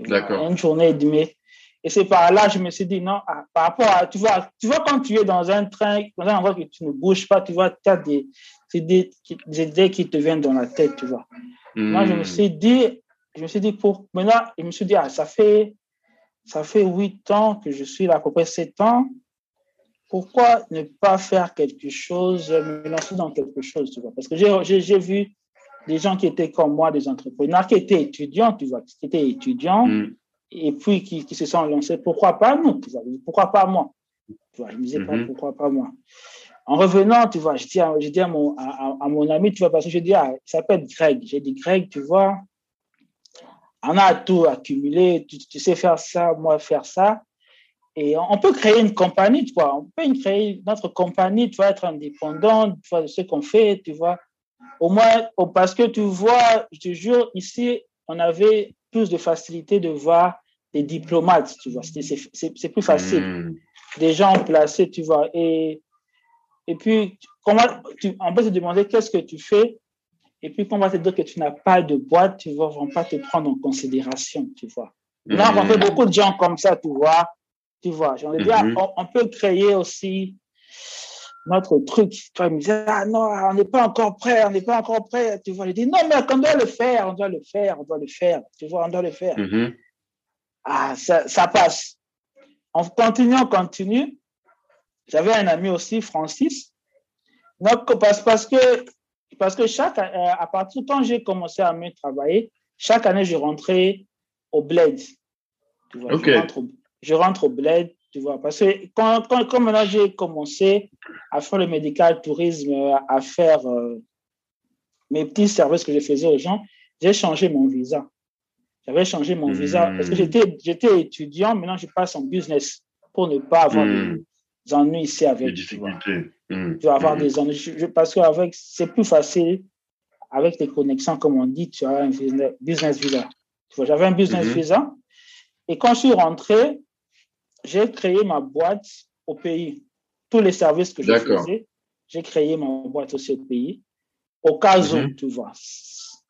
D'accord. Une journée et demie. Et c'est par là, je me suis dit, non, ah, par rapport à, tu vois, tu vois, quand tu es dans un train, dans un endroit que tu ne bouges pas, tu vois, tu as des, des, des, idées qui te viennent dans la tête, tu vois. Moi, je me hmm. suis dit, je me suis dit, pour, maintenant, je me suis dit, ah, ça fait ça fait huit ans que je suis là, à peu près sept ans. Pourquoi ne pas faire quelque chose, me lancer dans quelque chose, tu vois? Parce que j'ai vu des gens qui étaient comme moi, des entrepreneurs, qui étaient étudiants, tu vois, qui étaient étudiants, mm. Et puis qui, qui, se sont lancés. Pourquoi pas nous, tu vois? Pourquoi pas moi? Tu vois, je me disais pas, mm-hmm. pourquoi pas moi? En revenant, tu vois, je dis à, je dis à, mon, à, à mon ami, tu vois, parce que je dis, ah, il s'appelle Greg. J'ai dit, Greg, tu vois, on a tout accumulé, tu, sais faire ça, moi faire ça. Et on peut créer une compagnie, tu vois. On peut créer notre compagnie, tu vois, être indépendant, tu vois, de ce qu'on fait, tu vois. Au moins, parce que tu vois, je te jure, ici, on avait plus de facilité de voir des diplomates, tu vois. C'est plus facile. Hmm. Des gens placés, tu vois. Et, et puis, comment, tu, on peut se demander qu'est-ce que tu fais? Et puis, quand on va te dire que tu n'as pas de boîte, tu ne vont pas te prendre en considération, tu vois. Là, on fait beaucoup de gens comme ça, tu vois. Tu vois, j'en ai mm-hmm. on, peut créer aussi notre truc. Disait, ah non, on n'est pas encore prêt, on n'est pas encore prêt. Tu vois, je dis, non, mais on doit le faire, on doit le faire, on doit le faire. Tu vois, on doit le faire. Mhm. Ah, ça, ça passe. On continue, on continue. J'avais un ami aussi, Francis. Donc, parce, parce que, parce que chaque, euh, à partir quand j'ai commencé à me travailler, chaque année, je rentrais au bled. Tu vois, je, rentre au, je rentre au bled, tu vois. Parce que quand, quand, quand maintenant j'ai commencé à faire le médical tourisme, à faire euh, mes petits services que je faisais aux gens, j'ai changé mon visa. J'avais changé mon visa parce que Hmm. j'étais, étudiant, maintenant je passe en business pour ne pas avoir Hmm. des ennuis ici avec. Tu vois difficultés. Tu vas avoir Mhm. des ennuis. Je- parce qu'avec, c'est plus facile avec tes connexions, comme on dit, tu as un business, visa. J'avais un business visa. Et quand je suis rentré, j'ai créé ma boîte au pays. Tous les services que je faisais, j'ai créé ma boîte aussi au pays. Au cas où, Mhm. tu vois.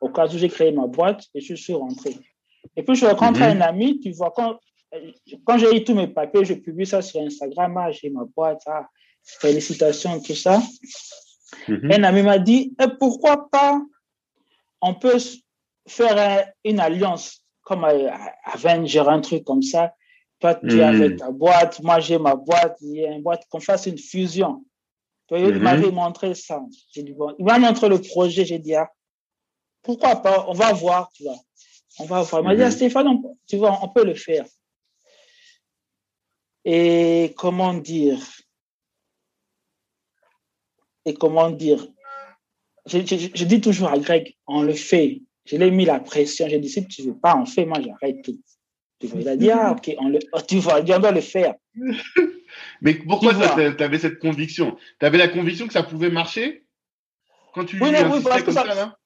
Au cas où j'ai créé ma boîte et je suis rentré. Et puis, je rencontre Mhm. un ami, tu vois, quand, quand j'ai eu tous mes papiers, je publie ça sur Instagram, ah, j'ai ma boîte, ah, félicitations, tout ça. Mhm. Un ami m'a dit, Eh, pourquoi pas, on peut faire un- une alliance, comme euh, Avenger, un truc comme ça. Toi, tu es Hmm. avec ta boîte, moi j'ai ma boîte, il y a une boîte, qu'on fasse une fusion. Il m'avait montré ça. J'ai dit, bon, il m'a montré le projet, j'ai dit, ah, pourquoi pas, on va voir, tu vois. On va voir. Il m'a dit, ah, Stéphane, on- tu vois, on peut le faire. Et comment dire? Et comment dire? Je, je- je dis toujours à Greg, on le fait. Je l'ai mis la pression. J'ai dit, si tu veux pas, on fait, moi j'arrête tout. Tu vois, il a dit, ah, ok, on le, oh, tu vois, on doit le faire. Mais pourquoi Tu avais cette conviction? Tu avais la conviction que ça pouvait marcher? Quand tu Oui, non, oui, parce que ça- ça, là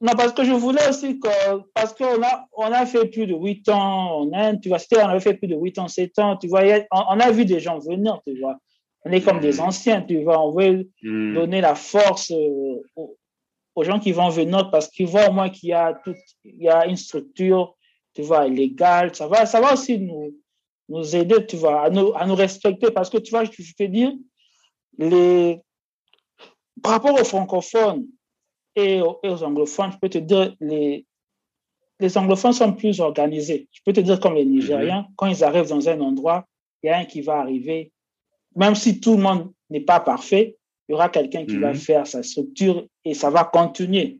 Non, parce que je voulais aussi que, parce qu'on a, on a fait plus de 8 ans en Inde, tu vois, c'était, on avait fait plus de 8 ans, 7 ans, tu vois, on, on a vu des gens venir, tu vois. On est comme des anciens, tu vois, on veut Mhm. donner la force euh, aux, aux gens qui vont venir parce qu'ils voient au moins qu'il y a tout, il y a une structure, tu vois, légale. Ça va, ça va aussi nous, nous aider, tu vois, à nous, à nous respecter parce que, tu vois, je, peux dire, les, par rapport aux francophones et aux, et aux anglophones, je peux te dire, les, les anglophones sont plus organisés. Je peux te dire comme les Nigériens, quand ils arrivent dans un endroit, il y a un qui va arriver, même si tout le monde n'est pas parfait, il y aura quelqu'un qui va Mhm. faire sa structure et ça va continuer.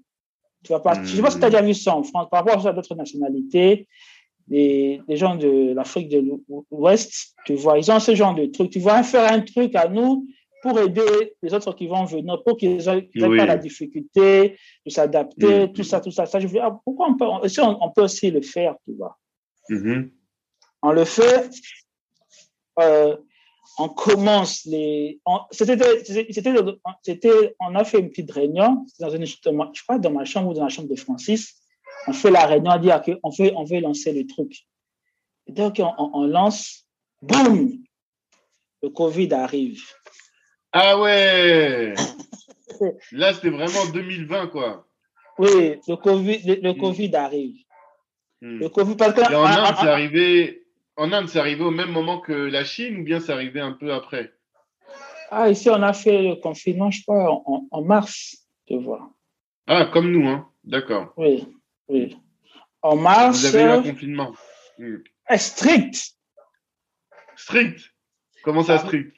Tu vas pas, Je sais pas si tu as déjà vu ça en France, par rapport à d'autres nationalités, les, les gens de l'Afrique de l'Ouest, tu vois, ils ont ce genre de truc. Tu vas faire un truc à nous pour aider les autres qui vont venir, pour qu'ils n'aient Oui. pas la difficulté de s'adapter, Mhm. tout ça, tout ça. ça je veux dire, ah, pourquoi on peut, on, peut aussi le faire, tu vois. Mhm. On le fait, euh, on commence les. on- C'était, on a fait une petite réunion, dans une, je crois dans ma chambre ou dans la chambre de Francis. On fait la réunion, on dit ah, on veut, on veut lancer le truc. Et donc, on, on lance, boum, le Covid arrive. Ah ouais Là, c'était vraiment 2020, quoi. Oui, le Covid, le, le. Covid arrive. Mhm. Le Covid, parce que. Et en Inde, c'est arrivé... En Inde, c'est arrivé au même moment que la Chine ou bien c'est arrivé un peu après? Ah, ici, on a fait le confinement, je crois, en, en mars, tu vois. Ah, comme nous, hein. D'accord. Oui, oui. En mars, Vous avez eu un confinement. Mhm. euh, strict. Strict? Comment ça, Ah. strict?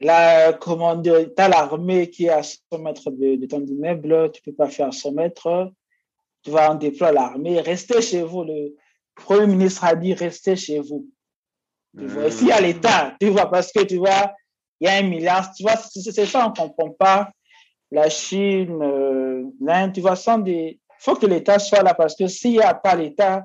Là, comment dire, t'as l'armée qui est à 100 mètres de, de ton immeuble, tu peux pas faire 100 mètres. Tu vas en déployer l'armée, restez chez vous. Le Premier ministre a dit restez chez vous. Tu vois, Mhm. S'il y a l'État, tu vois, parce que tu vois, il y a un milliard, tu vois, c'est ça, on comprend pas. La Chine, euh, l'Inde, tu vois, sans des. Il faut que l'État soit là parce que s'il n'y a pas l'État,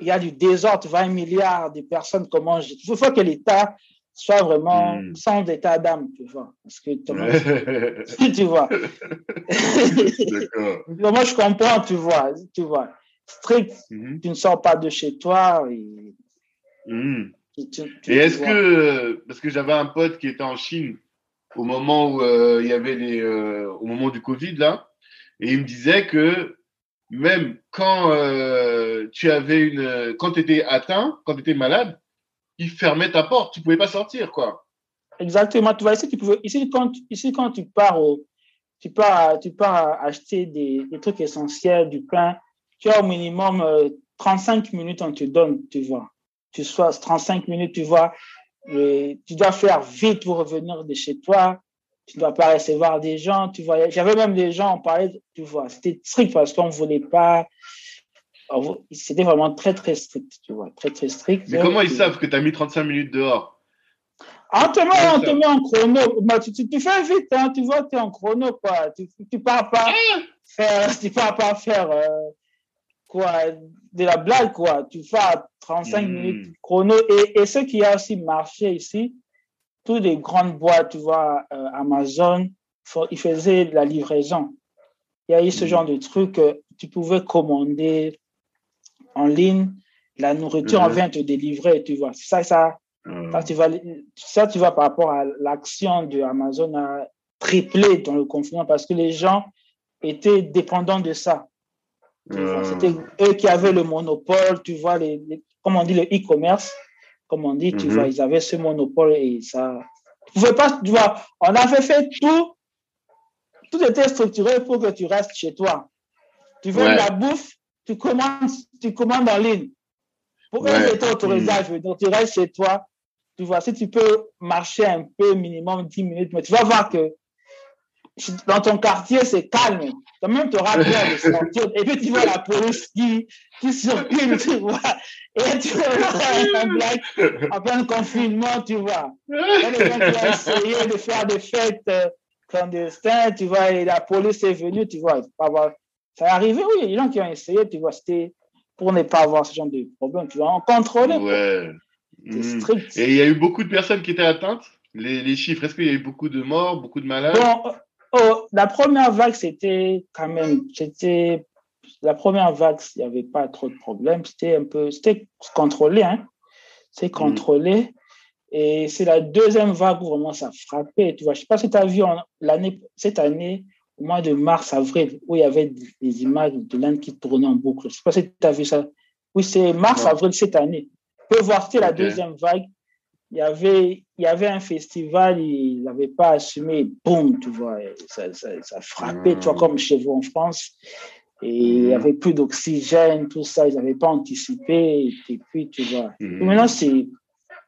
il y a du désordre, tu vois, un milliard de personnes, comment. je- Il faut que l'État soit vraiment Mhm. sans état d'âme, tu vois. Parce que, tu vois. D'accord. Moi, je comprends, tu vois, tu vois. Strict, Mhm. tu ne sors pas de chez toi. Et, Mhm. tu- tu- Et tu est-ce que, parce que j'avais un pote qui était en Chine au moment où euh, il y avait les, euh, au moment du Covid là, et il me disait que même quand euh, tu avais une, quand tu étais atteint, quand tu étais malade, ils fermaient ta porte, tu pouvais pas sortir quoi. Exactement. Tu vois, ici, tu pouvais, ici, quand, ici, quand tu pars au, tu pars, tu pars acheter des, des, trucs essentiels, du pain, tu as au minimum 35 minutes, on te donne, tu vois. Tu sois 35 minutes, tu vois. tu dois faire vite pour revenir de chez toi. Tu ne dois pas recevoir des gens, tu vois. J'avais même des gens, on parlait, tu vois. C'était strict parce qu'on ne voulait pas. C'était vraiment très, très strict, tu vois. Très, très strict. Mais comment ils savent que tu as mis 35 minutes dehors? On te met, on te met en chrono. Bah, tu, tu, fais vite, hein, tu vois, tu es en chrono, quoi. Tu ne pars pas ah! faire, tu pars pas faire euh, quoi, de la blague, quoi. Tu fais 35 hmm. minutes chrono. Et, et ce qui a aussi marché ici, toutes les grandes boîtes, tu vois, euh, Amazon, ils faisaient de la livraison. Il y a eu ce hmm. genre de truc, tu pouvais commander en ligne, la nourriture, on hmm. vient te délivrer, tu vois. Ça, ça, ça, tu vas, ça, tu vois, par rapport à l'action de Amazon a triplé dans le confinement parce que les gens étaient dépendants de ça. C'était eux qui avaient le monopole, tu vois, les, comme on dit, le e-commerce, comme on dit, tu vois, ils avaient ce monopole et ça. Tu pouvais pas, tu vois, on avait fait tout, tout était structuré pour que tu restes chez toi. Tu veux de la bouffe, tu commandes, tu commandes en ligne. Pour eux, c'était autorisé, donc tu restes chez toi, tu vois, si tu peux marcher un peu, minimum 10 minutes, mais tu vas voir que dans ton quartier, c'est calme. Quand même, tu auras peur de sortir. Et puis, tu vois la police qui, qui circule, tu vois. Et tu vois un blague en plein confinement, tu vois. Il y a des gens qui ont essayé de faire des fêtes euh, clandestines, tu vois, et la police est venue, tu vois. Ça est arrivé, oui, il y a des gens qui ont essayé, tu vois, c'était pour ne pas avoir ce genre de problème, tu vois, on contrôlait. Ouais. Hmm. Et il y a eu beaucoup de personnes qui étaient atteintes? Les, les chiffres, est-ce qu'il y a eu beaucoup de morts, beaucoup de malades? Bon, oh, La première vague, c'était quand même, c'était la première vague, il n'y avait pas trop de problèmes. C'était un peu, c'était contrôlé, hein. C'est hmm. contrôlé. Et c'est la deuxième vague où vraiment ça frappait. Tu vois, je sais pas si tu as vu l'année, cette année, au mois de mars, avril, où il y avait des images de l'Inde qui tournaient en boucle. Je sais pas si tu as vu ça. Oui, c'est mars, avril cette année peux voir, c'était la deuxième vague. Il y avait, il y avait un festival, ils n'avaient pas assumé, boum, tu vois, ça, ça, frappait, tu vois, comme chez vous en France. Et il n'y avait plus d'oxygène, tout ça, ils n'avaient pas anticipé. Et puis, tu vois. Mhm. Maintenant, c'est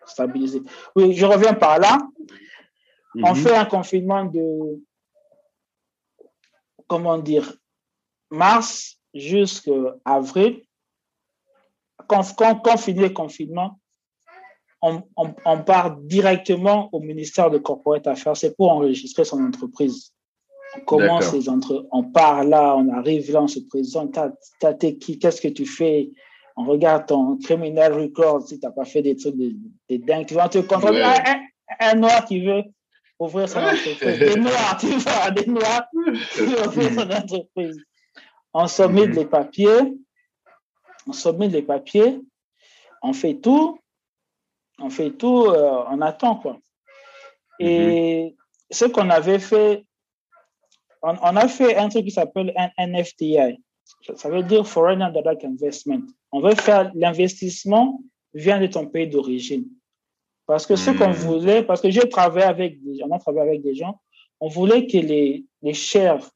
stabilisé. Oui, je reviens par là. On mhm. fait un confinement de, comment dire, mars jusqu'à avril quand, on finit le confinement, on, part directement au ministère de Corporate Affairs. C'est pour enregistrer son entreprise. On commence les entre... On part là, on arrive là, on se présente. T'as qui Qu'est-ce que tu fais? On regarde ton criminal record si tu n'as pas fait des trucs de, dingue. Tu vas te contrôler. Un, noir qui veut ouvrir son entreprise. des noirs, tu vois, des noirs qui veulent ouvrir son entreprise. On submit mm-hmm. les papiers on submet les papiers, on fait tout, on fait tout, euh, on attend quoi. Et mhm. ce qu'on avait fait, on, a fait un truc qui s'appelle un NFTI. Ça veut dire Foreign Direct Investment. On veut faire l'investissement vient de ton pays d'origine. Parce que ce qu'on mhm. voulait, parce que j'ai travaillé avec des gens, on a travaillé avec des gens, on voulait que les, les shares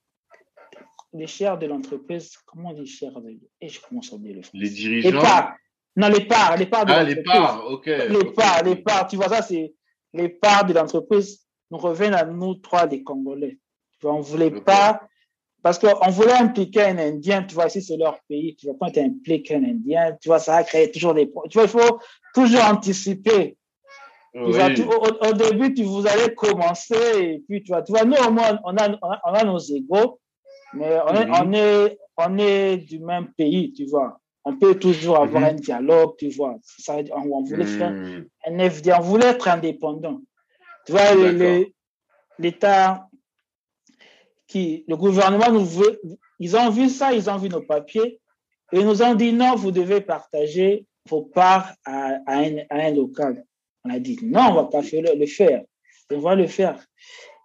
les chers de l'entreprise, comment on dit chers Et je commence à oublier le français. Les dirigeants? Parts. Non, les parts, les parts de ah, les parts, ok. Les parts, les parts. Tu vois, ça, c'est les parts de l'entreprise nous reviennent à nous trois, les Congolais. Tu vois, on ne voulait pas, parce qu'on voulait impliquer un Indien, tu vois, ici, c'est leur pays. Tu vois, quand tu impliques un Indien, tu vois, ça va créer toujours des Tu vois, il faut toujours anticiper. au, début, tu, vous allez commencer, et puis, tu vois, tu vois nous, au moins, on a, on a nos égaux. Mais on, est, mhm. on, est, on est du même pays, tu vois. On peut toujours avoir mhm. un dialogue, tu vois. Ça, on, voulait faire mhm. un FD, on voulait être indépendant. Tu vois, l'État, qui, le gouvernement nous veut, ils ont vu ça, ils ont vu nos papiers, et ils nous ont dit non, vous devez partager vos parts à, à, un, à un, local. On a dit non, on ne va pas faire le, le, faire, on va le faire.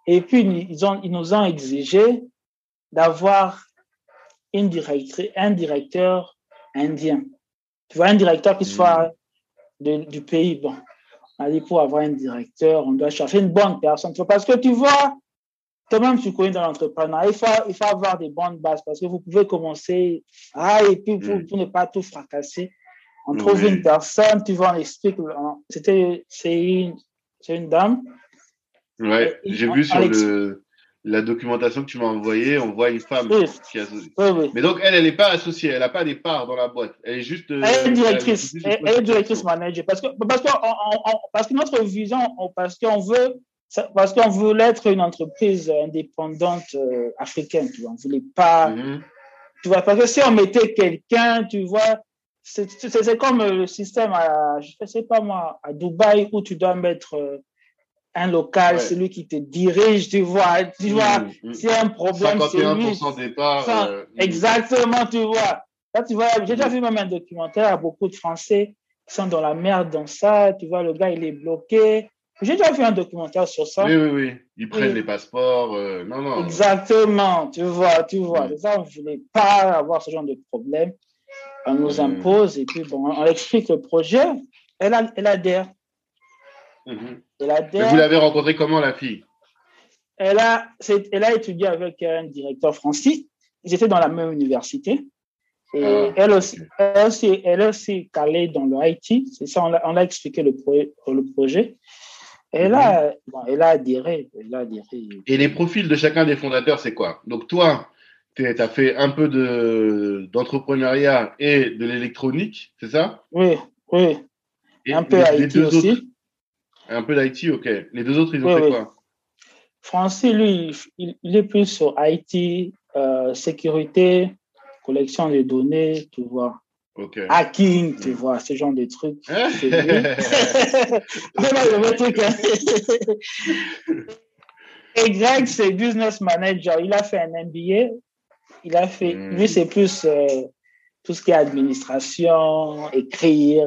Et puis, ils, ont, ils nous ont exigé d'avoir une un directeur indien. Tu vois, un directeur qui soit du pays. Bon, On a dit pour avoir un directeur, on doit chercher une bonne personne. Parce que tu vois, toi-même, tu connais dans l'entrepreneuriat, il faut, il faut avoir des bonnes bases parce que vous pouvez commencer, ah, et puis pour, mm. ne pas tout fracasser, on trouve une personne, tu vois, on explique. C'était, c'est une, une dame. Ouais, j'ai vu sur le, la documentation que tu m'as envoyée, on voit une femme qui Mais donc, elle, elle n'est pas associée, elle n'a pas des parts dans la boîte. Elle est juste. Euh, elle est directrice. Elle, est directrice manager. Parce que, parce que, parce que notre vision, parce qu'on veut, parce qu'on voulait être une entreprise indépendante euh, africaine, tu vois. On voulait pas. Tu vois, parce que si on mettait quelqu'un, tu vois, c'est comme le système à, je sais pas moi, à Dubaï où tu dois mettre un local, celui qui te dirige, tu vois, tu vois, mmh, mmh. s'il y a un problème, c'est lui. départ. Euh, exactement, tu vois. Là, tu vois, j'ai déjà vu même un documentaire à beaucoup de Français qui sont dans la merde dans ça, tu vois, le gars, il est bloqué. J'ai déjà vu un documentaire sur ça. Oui, oui, oui. Ils prennent les passeports. Euh, non, non. Exactement, tu vois, tu vois. Mmh. Ça, on ne voulait pas avoir ce genre de problème. On nous impose et puis, bon, on explique le projet. Elle, elle adhère. Mhm. vous l'avez rencontrée comment, la fille? Elle a, elle a étudié avec un directeur français. Ils étaient dans la même université. Et ah, elle, aussi, elle, aussi, elle aussi calée dans le IT. C'est ça, on a, expliqué le, le projet. Elle, mhm. a, elle, a adhéré, elle a adhéré. Et les profils de chacun des fondateurs, c'est quoi? Donc, toi, tu as fait un peu d'entrepreneuriat et de l'électronique, c'est ça? Oui, oui. un peu IT aussi. Un peu d'IT, ok. Les deux autres, ils ont fait quoi? Francis, lui, il, est plus sur IT, euh, sécurité, collection de données, tu vois. Hacking, tu vois, ce genre de trucs. Hein? Et Greg, c'est business manager. Il a fait un MBA. Il a fait, hmm. lui, c'est plus euh, tout ce qui est administration, écrire,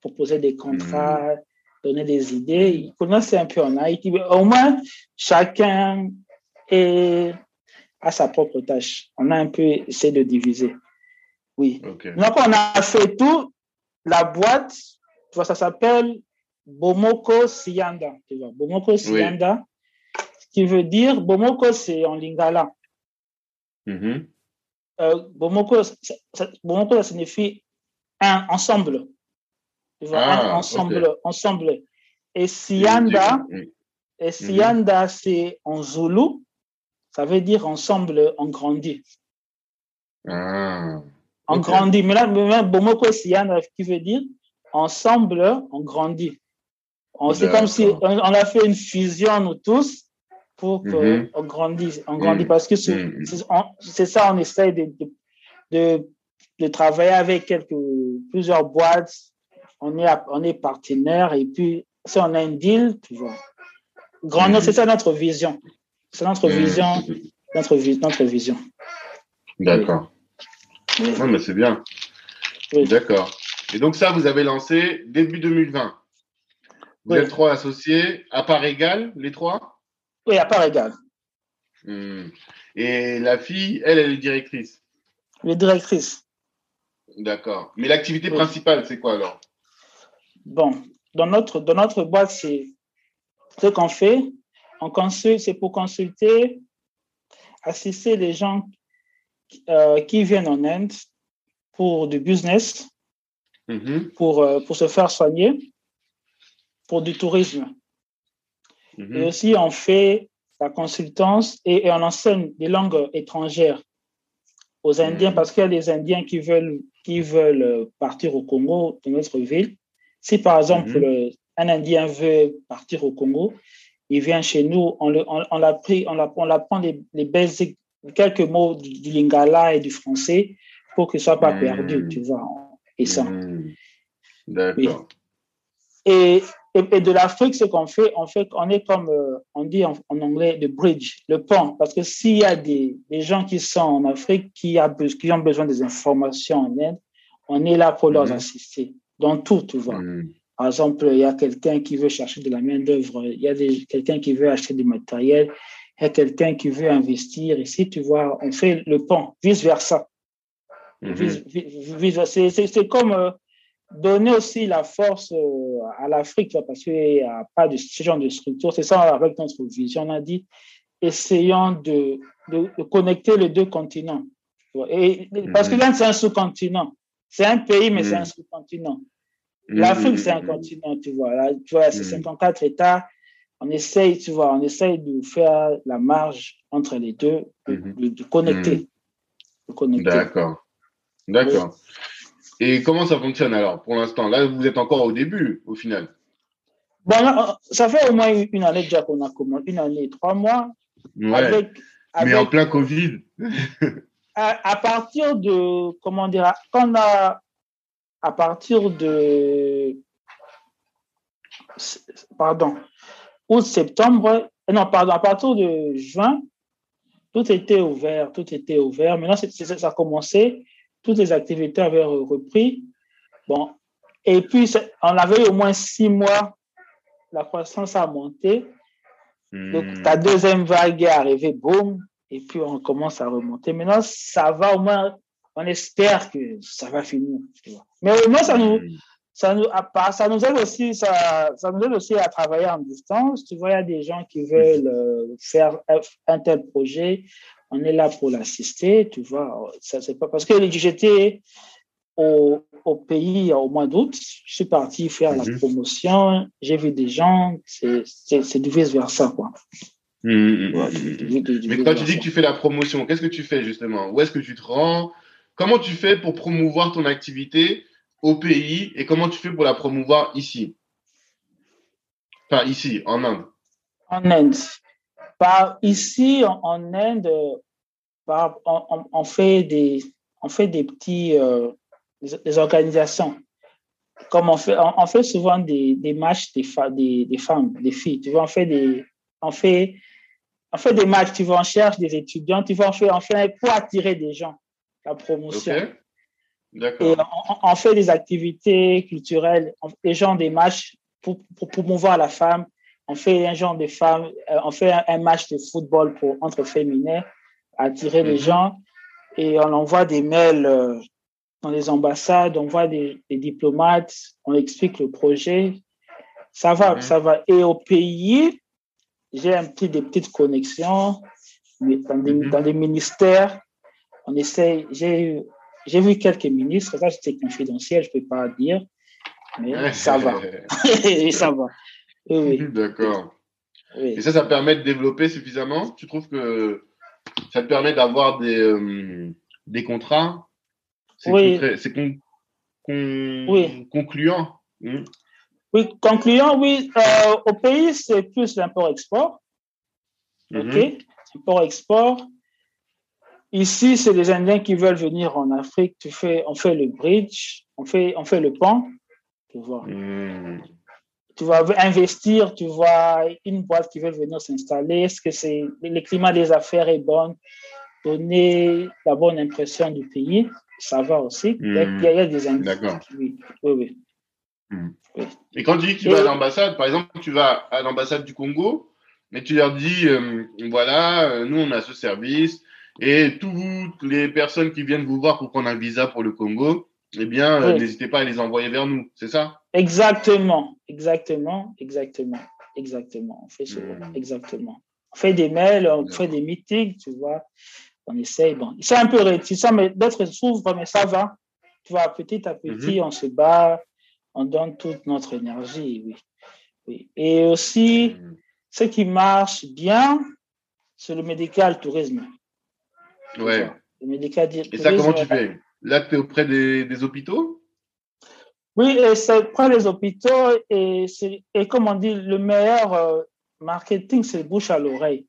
proposer des contrats, hmm donner des idées. Ils connaissent un peu en Haïti. Au moins, chacun est, a sa propre tâche. On a un peu essayé de diviser. Oui. Donc, on a fait tout. La boîte, tu vois, ça s'appelle Bomoko Sianda. Tu vois, Bomoko Sianda. Ce qui veut dire, Bomoko, c'est en lingala. Mm-hmm. Euh, Bomoko, ça, Bomoko, ça signifie un ensemble ah, ensemble, ensemble. Et Sianda, et mhm. Sianda, c'est en Zulu, ça veut dire ensemble, on grandit. Ah, on grandit. Mais là, Bomoko Sianda, qui veut dire ensemble, on grandit. C'est comme si on, a fait une fusion, nous tous, pour qu'on mhm. grandisse. On grandit mhm. parce que c'est ça, on essaie de, de, de, travailler avec quelques, plusieurs boîtes on est, on est partenaire et puis si on a un deal, tu vois. Grand, c'est ça notre vision. C'est notre mmh. vision, notre, notre vision. D'accord. Non, mais c'est bien. D'accord. Et donc ça, vous avez lancé début 2020. Vous êtes trois associés, à part égale, les trois? Oui, à part égale. Mmh. Et la fille, elle, elle est directrice? Elle est directrice. D'accord. Mais l'activité principale, c'est quoi alors? Bon, dans notre, dans notre boîte, c'est ce qu'on fait. On consulte, c'est pour consulter, assister les gens euh, qui viennent en Inde pour du business, pour, euh, pour se faire soigner, pour du tourisme. Mm-hmm. Et aussi, on fait la consultance et, et, on enseigne des langues étrangères aux Indiens mm-hmm. parce qu'il y a des Indiens qui veulent, qui veulent partir au Congo, dans notre ville. Si par exemple mhm. un Indien veut partir au Congo, il vient chez nous, on, le, on, on, pris, on, on apprend les, les basiques, quelques mots du, lingala et du français pour qu'il ne soit pas perdu, mhm. tu vois. Et ça. Mhm. D'accord. Et, et, de l'Afrique, ce qu'on fait, on fait, on est comme, euh, on dit en, anglais, le bridge, le pont. Parce que s'il y a des, des, gens qui sont en Afrique, qui, a, qui ont besoin des informations en Inde, on est là pour leur assister dans tout, tu vois. Mm. Par exemple, il y a quelqu'un qui veut chercher de la main-d'œuvre, il y a quelqu'un qui veut acheter du matériel, il y a quelqu'un qui veut investir. Ici, tu vois, on fait le pont, vice-versa. Mm-hmm. C'est comme, euh, donner aussi la force euh, à l'Afrique, parce qu'il n'y a pas de ce genre de structure. C'est ça avec notre vision. On a dit, essayons de, de, connecter les deux continents. Et, parce que l'Inde, c'est un sous-continent. C'est un pays, mais c'est un sous-continent. L'Afrique, c'est un continent, tu vois. Là, tu vois, c'est 54 États. On essaye, tu vois, on essaye de faire la marge entre les deux, de, connecter. D'accord. D'accord. Et comment ça fonctionne alors pour l'instant? Là, vous êtes encore au début, au final? Bon, ça fait au moins une année déjà qu'on a commencé, une année trois mois. Ouais. Mais en plein Covid. à, partir de, comment dire, quand on a, à partir de, pardon, août, septembre, non, pardon, à partir de juin, tout était ouvert, tout était ouvert. Maintenant, ça a commencé toutes les activités avaient repris. Bon, et puis, on avait au moins six mois, la croissance a monté. Donc, hmm. ta deuxième vague est arrivée, boum, et puis on commence à remonter. Maintenant, ça va au moins, on espère que ça va finir. Mais au moins, ça nous, hmm. ça nous, ça nous aide aussi, ça, ça nous aide aussi à travailler en distance. Tu vois, il y a des gens qui veulent euh, faire un tel projet on est là pour l'assister, tu vois. Ça, c'est pas parce que j'étais au, au pays au mois d'août, je suis parti faire la mhm. promotion, j'ai vu des gens, c'est du vice-versa, quoi. Mhm, mhm, Mais quand tu dis que tu fais la promotion, qu'est-ce que tu fais justement? Où est-ce que tu te rends? Comment tu fais pour promouvoir ton activité au pays et comment tu fais pour la promouvoir ici? Enfin, ici, en Inde. En Inde. Par ici, en Inde, par, on, fait des, on fait des petits, euh, des, organisations. Comme on fait, on, fait souvent des, des matchs des, des, des, femmes, des filles. Tu vois, on fait des, on fait, on fait des matchs. Tu vois, on cherche des étudiants. Tu on fait, on fait pour attirer des gens, la promotion. Et on, fait des activités culturelles. les gens des matchs pour, pour promouvoir la femme on fait un genre de femmes, euh, on fait un, match de football pour entre féminins, attirer les mhm. gens, et on envoie des mails euh, dans les ambassades, on voit des, diplomates, on explique le projet. Ça va, mhm. ça va. Et au pays, j'ai un petit, des petites connexions dans des, mhm. dans des ministères. On essaie, j'ai, j'ai vu quelques ministres, ça c'était confidentiel, je peux pas dire, mais ça va. ça va. D'accord. Et ça, ça permet de développer suffisamment? Tu trouves que ça te permet d'avoir des, euh, des contrats? C'est oui. concluant? Hmm? Oui, concluant, oui. Euh, au pays, c'est plus l'import-export. Mhm. OK Import-export. Ici, c'est les Indiens qui veulent venir en Afrique. Tu fais, on fait le bridge, on fait, on fait le pont. Tu vois. Hmm tu vas investir, tu vois une boîte qui veut venir s'installer, est-ce que c'est le climat des affaires est bon, donner la bonne impression du pays, ça va aussi. Il, y a, des indices. D'accord. Oui, oui, oui. Et quand tu dis que tu vas à l'ambassade, par exemple, tu vas à l'ambassade du Congo, mais tu leur dis, euh, voilà, euh, nous on a ce service, et toutes les personnes qui viennent vous voir pour prendre un visa pour le Congo, eh bien, euh, n'hésitez pas à les envoyer vers nous, c'est ça? Exactement, exactement, exactement, exactement. On fait ça, hmm. exactement. On fait des mails, on fait des meetings, tu vois. On essaye. Bon, c'est un peu réticent, mais d'être s'ouvre, mais ça va. Tu vois, petit à petit, mhm. on se bat, on donne toute notre énergie, oui. oui. Et aussi, hmm. ce qui marche bien, c'est le médical tourisme. Ouais. Le médical tourisme. Et ça, comment tu fais? Là, tu es auprès des, hôpitaux? Oui, c'est auprès des hôpitaux et, et comme on dit, le meilleur euh, marketing, c'est bouche à l'oreille.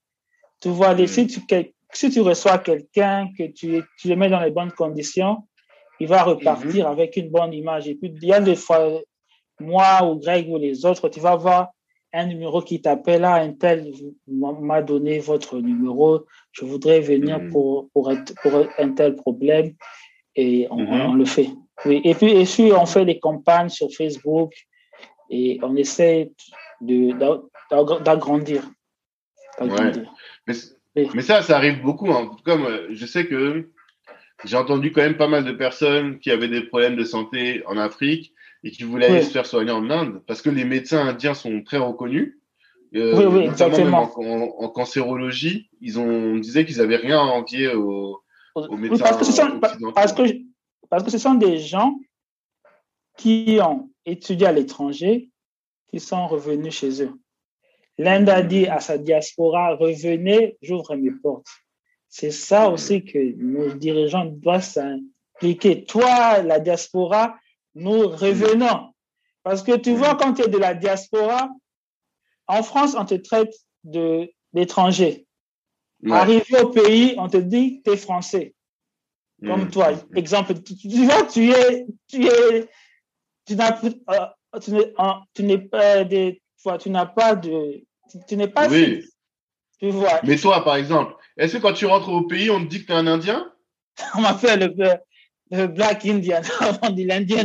Tu vois, hmm. si, tu, si tu reçois quelqu'un, que tu, tu le mets dans les bonnes conditions, il va repartir hmm. avec une bonne image. Et puis, il y a des fois, moi ou Greg ou les autres, tu vas voir un numéro qui t'appelle, là, un tel m'a donné votre numéro, je voudrais venir hmm. pour, pour, pour un tel problème et on, mhm. le fait. Oui. Et puis, et puis, on fait des campagnes sur Facebook et on essaie d'agrandir. Ouais. Mais, ça, ça arrive beaucoup. Hein. Comme je sais que j'ai entendu quand même pas mal de personnes qui avaient des problèmes de santé en Afrique et qui voulait aller se faire soigner en Inde, parce que les médecins indiens sont très reconnus. Euh, oui, oui, exactement. En, cancérologie, ils ont, on disait qu'ils n'avaient rien à envier aux, médecins parce que, ce sont, parce, que, parce que ce sont des gens qui ont étudié à l'étranger, qui sont revenus chez eux. L'Inde a dit à sa diaspora, revenez, j'ouvre mes portes. C'est ça aussi que nos dirigeants doivent s'impliquer. Toi, la diaspora, nous revenons. Parce que tu vois, quand tu es de la diaspora, en France, on te traite d'étranger. Arrivé au pays, on te dit tu es français. Comme mm. toi. Exemple, tu, vois, tu es, tu es, tu n'as, euh, tu n'es pas des, tu n'as pas de, tu n'es pas. Oui. Tu vois. Mais toi, par exemple, est-ce que quand tu rentres au pays, on te dit que tu es un Indien On m'appelle le, le Black Indian, on dit l'Indien.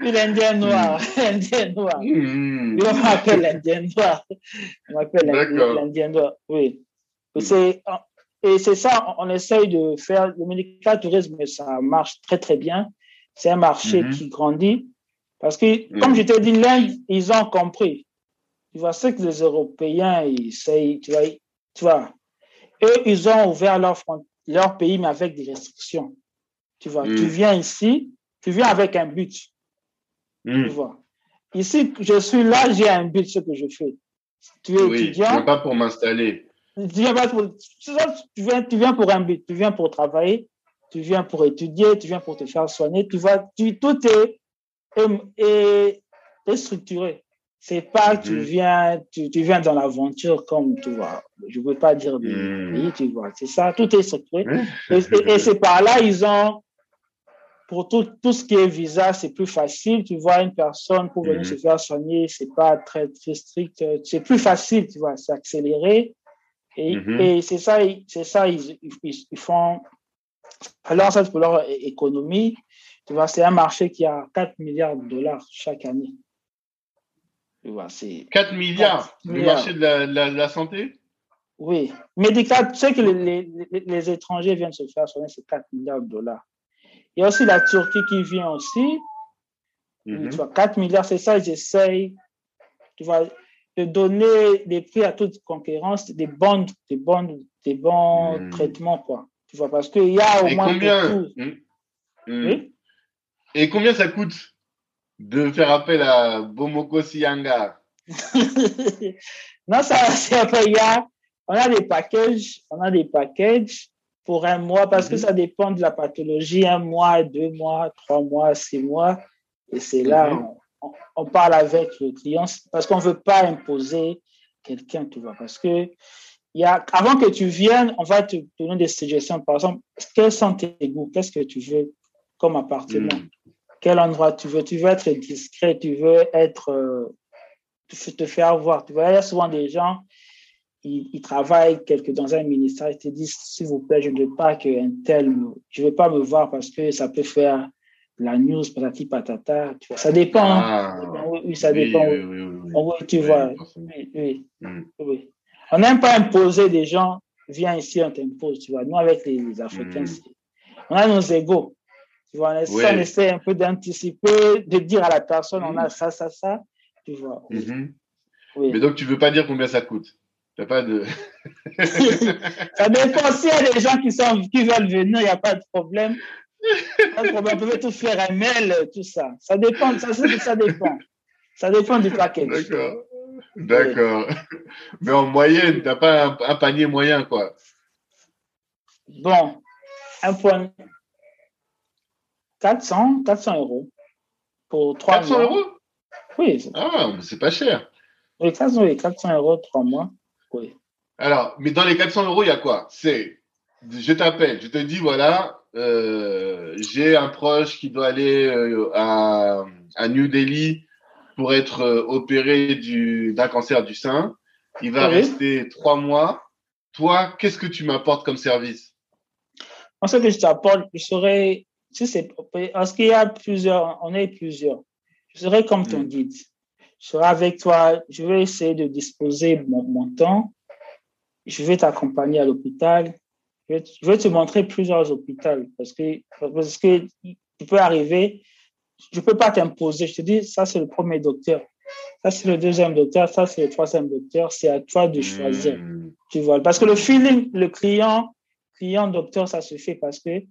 l'Indien noir, l'Indien noir. Mm. On m'appelle l'Indien noir. On m'appelle l'Indien noir, oui. Et c'est ça, on essaye de faire. Le médical tourisme, ça marche très, très bien. C'est un marché mm-hmm. qui grandit. Parce que, mm. comme je t'ai dit, l'Inde, ils ont compris. Tu vois, ce que les Européens, ils essayent, tu vois, tu vois, eux, ils ont ouvert leur, leur pays, mais avec des restrictions. Tu vois, tu mm. viens ici, tu viens avec un but. Tu mm. vois. Ici, je suis là, j'ai un but, ce que je fais. Tu es oui, étudiant. viens pas pour m'installer. Tu viens, pour, tu, viens, tu viens pour un but. Tu viens pour travailler, tu viens pour étudier, tu viens pour te faire soigner. Tu vois, tu, tout est, est, est structuré. C'est pas que tu mm. viens, tu, tu viens dans l'aventure comme tu vois. Je veux pas dire de pays, tu vois. C'est ça, tout est structuré. Et, et c'est par là, ils ont pour tout, tout ce qui est visa, c'est plus facile. Tu vois, une personne pour venir mhm. se faire soigner, c'est pas très, très strict. C'est plus facile, tu vois, c'est accéléré. Et, et c'est ça, c'est ça, ils, ils, font. Alors, ça, pour leur économie, tu vois, c'est un marché qui a 4 milliards de dollars chaque année. Tu vois, c'est. 4 milliards, le marché de la, la, santé? Oui. Médical, tu sais que les, les, les étrangers viennent se faire soigner, c'est 4 milliards de dollars. Il y a aussi la Turquie qui vient aussi. Tu vois, 4 milliards, c'est ça, j'essaye, tu vois, de donner des prix à toute concurrence, des bons, des bons, des bons mhm. traitements, quoi. Tu vois, parce qu'il y a au moins. Combien, mhm. Mhm. Et combien ça coûte? De faire appel à Bomoko Sianga Non, ça, c'est pas, a, on a des packages, on a des packages pour un mois parce que mhm. ça dépend de la pathologie, un mois, deux mois, trois mois, six mois. Et c'est là, mhm. on, parle avec le client parce qu'on ne veut pas imposer quelqu'un, tu vois. Parce que y a, avant que tu viennes, on va te donner des suggestions. Par exemple, quels sont tes goûts? Qu'est-ce que tu veux comme appartement? Mhm. Quel endroit tu veux? Tu veux être discret, tu veux être, euh, te faire voir. Tu vois, il y a souvent des gens, il, travaille quelque, dans un ministère, il te dit, s'il vous plaît, je ne veux pas qu'un tel, je ne veux pas me voir parce que ça peut faire la news, patati patata. Tu vois, ça dépend. Hein. Ah, oui, ça dépend. Oui, tu vois. Mm. Oui, On n'aime pas imposer des gens, viens ici, on t'impose. Tu vois, nous, avec les, Africains, mm. on a nos égaux. Tu vois, on essaie, un peu d'anticiper, de dire à la personne, on a mm. ça, ça, ça. Tu vois. Mm-hmm. Mais donc, tu ne veux pas dire combien ça coûte pas de. ça dépend. S'il y a des gens qui, sont, qui veulent venir, il n'y a pas de problème. Pas de problème. On peut tout faire un mail, tout ça. Ça dépend. Ça, ça dépend. Ça dépend du package. D'accord. D'accord. Mais en moyenne, tu n'as pas un, panier moyen, quoi. Bon, un point. 400, 400 euros pour 3 400 euros? Oui. Ah, c'est pas cher. Oui, 400, 400 euros, 3 mois. Alors, mais dans les 400 euros, il y a quoi? C'est, je t'appelle, je te dis, voilà, euh, j'ai un proche qui doit aller euh, à, à, New Delhi pour être euh, opéré du, d'un cancer du sein. Il va rester trois mois. Toi, qu'est-ce que tu m'apportes comme service? En ce que je t'apporte, je serai, si c'est, parce qu'il y a plusieurs, on est plusieurs. Je serai comme ton hmm. guide je serai avec toi, je vais essayer de disposer mon, mon temps, je vais t'accompagner à l'hôpital, Je vais, te montrer plusieurs hôpitaux parce que, parce que tu peux arriver, je ne peux pas t'imposer. Je te dis, ça, c'est le premier docteur. Ça, c'est le deuxième docteur. Ça, c'est le troisième docteur. C'est à toi de choisir. Hmm. Tu vois. Parce que le feeling, le client, client, docteur, ça se fait parce que,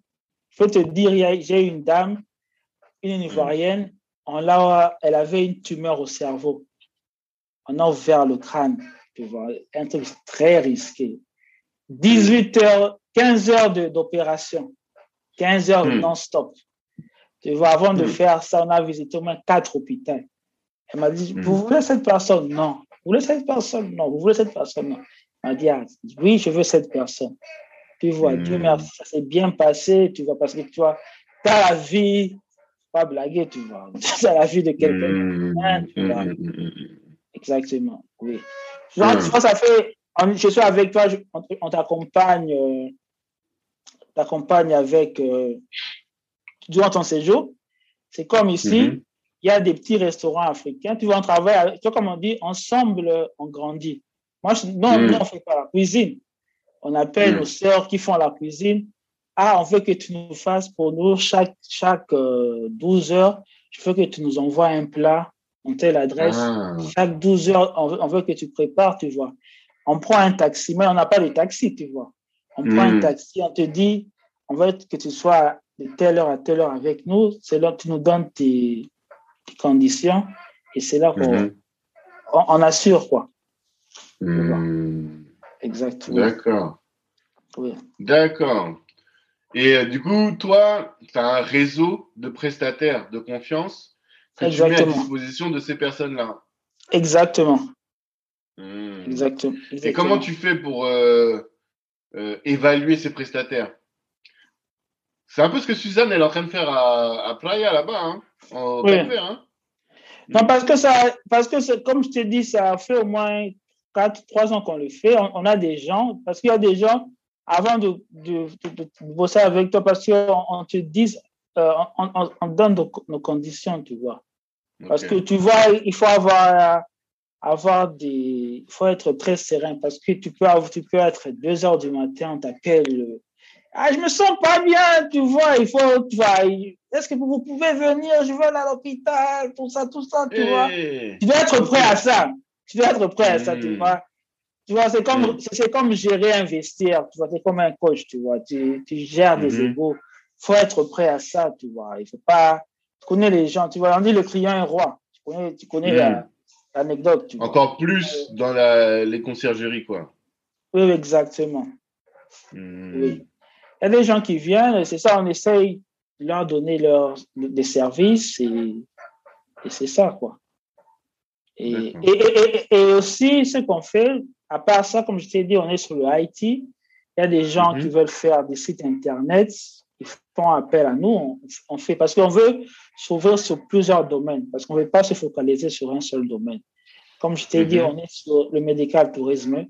je peux te dire, j'ai une dame, une Ivoirienne, on l'a, elle avait une tumeur au cerveau. On a ouvert le crâne. Tu vois. Un truc très risqué. 18 heures, 15 heures d'opération. 15 heures hmm. non-stop. Tu vois, avant de hmm. faire ça, on a visité au moins quatre hôpitaux. Elle m'a dit, vous voulez cette personne? Non. Vous voulez cette personne? Non. Vous voulez cette personne? Non. Elle m'a dit, ah, oui, je veux cette personne. Tu vois, Dieu merci, ça s'est bien passé, tu vois, parce que tu vois, tu as la vie, pas blaguer, tu vois, as la vie de quelqu'un. Exactement, oui. Genre, tu vois, ça fait, je suis avec toi, on, t'accompagne, euh, t'accompagne avec, euh, durant ton séjour. C'est comme ici, mm-hmm il y a des petits restaurants africains. Tu vois, on travaille, tu vois, comme on dit, ensemble, on grandit. Moi, non, mm. on ne fait pas la cuisine. On appelle mm. nos sœurs qui font la cuisine. Ah, on veut que tu nous fasses pour nous chaque, chaque 12 euh, heures. Je veux que tu nous envoies un plat en telle adresse. Ah. Chaque 12 heures, on veut, que tu prépares, tu vois. On prend un taxi, mais on n'a pas de taxi, tu vois. On prend un mm. taxi, on te dit, on veut que tu sois de telle heure à telle heure avec nous. C'est là que tu nous donnes tes, conditions. Et c'est là qu'on mhm. on, assure, quoi. Hmm. Exactement. D'accord. D'accord. Et euh, du coup, toi, tu as un réseau de prestataires de confiance que tu mets à disposition de ces personnes-là. Exactement. Hmm. Exactement. Et comment tu fais pour euh, euh, évaluer ces prestataires? C'est un peu ce que Suzanne elle est en train de faire à, à Playa là-bas. Hein oui. Hein. Non, parce que, ça, parce que comme je t'ai dit, ça fait au moins 4, 3 ans qu'on le fait. On, a des gens, parce qu'il y a des gens, avant de, de, bosser avec toi, parce qu'on on te dit, euh, on, on, donne nos, conditions, tu vois. Parce que tu vois, il faut avoir, avoir des, il faut être très serein parce que tu peux, tu peux être 2 heures du matin, on t'appelle ah, je me sens pas bien, tu vois, il faut, tu vois, est-ce que vous pouvez venir, je veux aller à l'hôpital, tout ça, tout ça, tu vois. Eh. Tu dois être prêt à ça. Tu dois être prêt à ça, tu hmm. vois. Tu vois, c'est comme, hmm. c'est comme gérer un vestiaire, tu vois, c'est comme un coach, tu vois, tu, tu gères des hmm. égaux. Il faut être prêt à ça, tu vois. Il faut pas, tu connais les gens, tu vois, on dit le client est roi. Tu connais, tu connais l'anecdote, tu vois. Encore plus dans la, les conciergeries, quoi. Oui, exactement. Oui. Il y a des gens qui viennent, c'est ça, on essaye de leur donner leur, des services et, et c'est ça, quoi. Et, et, et, aussi, ce qu'on fait, à part ça, comme je t'ai dit, on est sur le IT. Il y a des gens qui mhm. veulent faire des sites Internet. Ils font appel à nous. On, fait parce qu'on veut s'ouvrir sur plusieurs domaines, parce qu'on ne veut pas se focaliser sur un seul domaine. Comme je t'ai dit, mhm. on est sur le médical tourisme,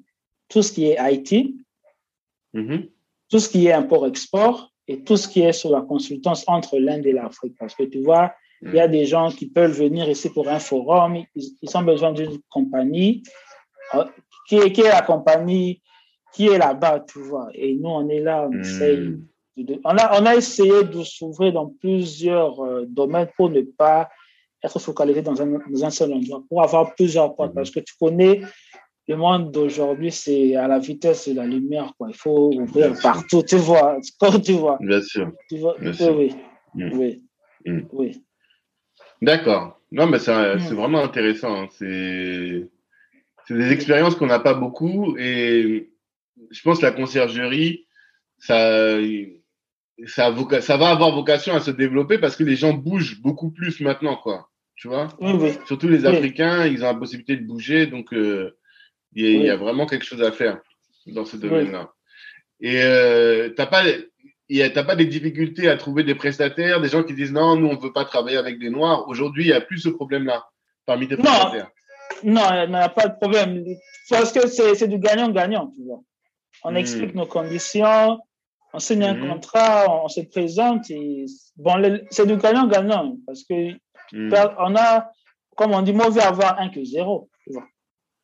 tout ce qui est IT. Mhm tout ce qui est import-export et tout ce qui est sur la consultance entre l'Inde et l'Afrique. Parce que tu vois, il y a des gens qui peuvent venir ici pour un forum, ils, ont besoin d'une compagnie, euh, qui est, qui est la compagnie qui est là-bas, tu vois. Et nous, on est là, on hmm. essaye. on, a, on a essayé de s'ouvrir dans plusieurs euh, domaines pour ne pas être focalisé dans un, dans un seul endroit, pour avoir plusieurs portes. Hmm. Parce que tu connais le monde d'aujourd'hui, c'est à la vitesse de la lumière. Quoi. Il faut ouvrir partout, tu vois. tu vois. Bien sûr. Tu vois. Oui. Oui. Mm. oui. D'accord. Non, mais c'est vraiment intéressant. Hein. C'est des expériences qu'on n'a pas beaucoup. Et je pense que la conciergerie, ça, ça, ça va avoir vocation à se développer parce que les gens bougent beaucoup plus maintenant, quoi. Tu vois? Oui, Surtout les Africains, ils ont la possibilité de bouger. Donc, euh, il y, a, vraiment quelque chose à faire dans ce domaine-là. Et euh, t'as pas, t'as pas des difficultés à trouver des prestataires, des gens qui disent non, nous on veut pas travailler avec des noirs. Aujourd'hui, il n'y a plus ce problème-là parmi tes prestataires. Non, il n'y a pas de problème. Parce que c'est du gagnant-gagnant, tu vois. On hmm. explique nos conditions, on signe un hmm. contrat, on, se présente. Et, bon, c'est du gagnant-gagnant parce que hmm. on a, comme on dit, mauvais avoir un que zéro. Tu vois.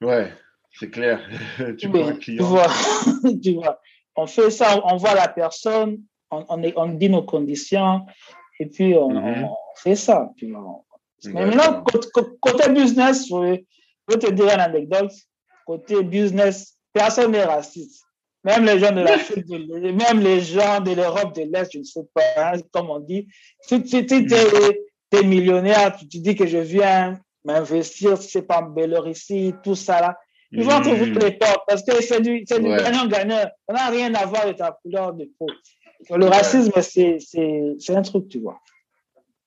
Ouais. C'est clair. tu, vois, tu, vois, on fait ça, on voit la personne, on, on, dit nos conditions, et puis on, mhm. fait ça. Puis Mais maintenant, côté, business, je vais te dire une anecdote. Côté business, personne n'est raciste. Même les gens de l'Afrique, même les gens de l'Europe de l'Est, je ne sais pas, hein, comme on dit. Si tu es, millionnaire, tu, te dis que je viens m'investir, c'est pas en ici, tout ça là. Ils vont trouver mm. les portes parce que c'est du, du gagnant-gagnant. Ça n'a rien à voir avec ta couleur de peau. Le racisme, c'est un truc, tu vois.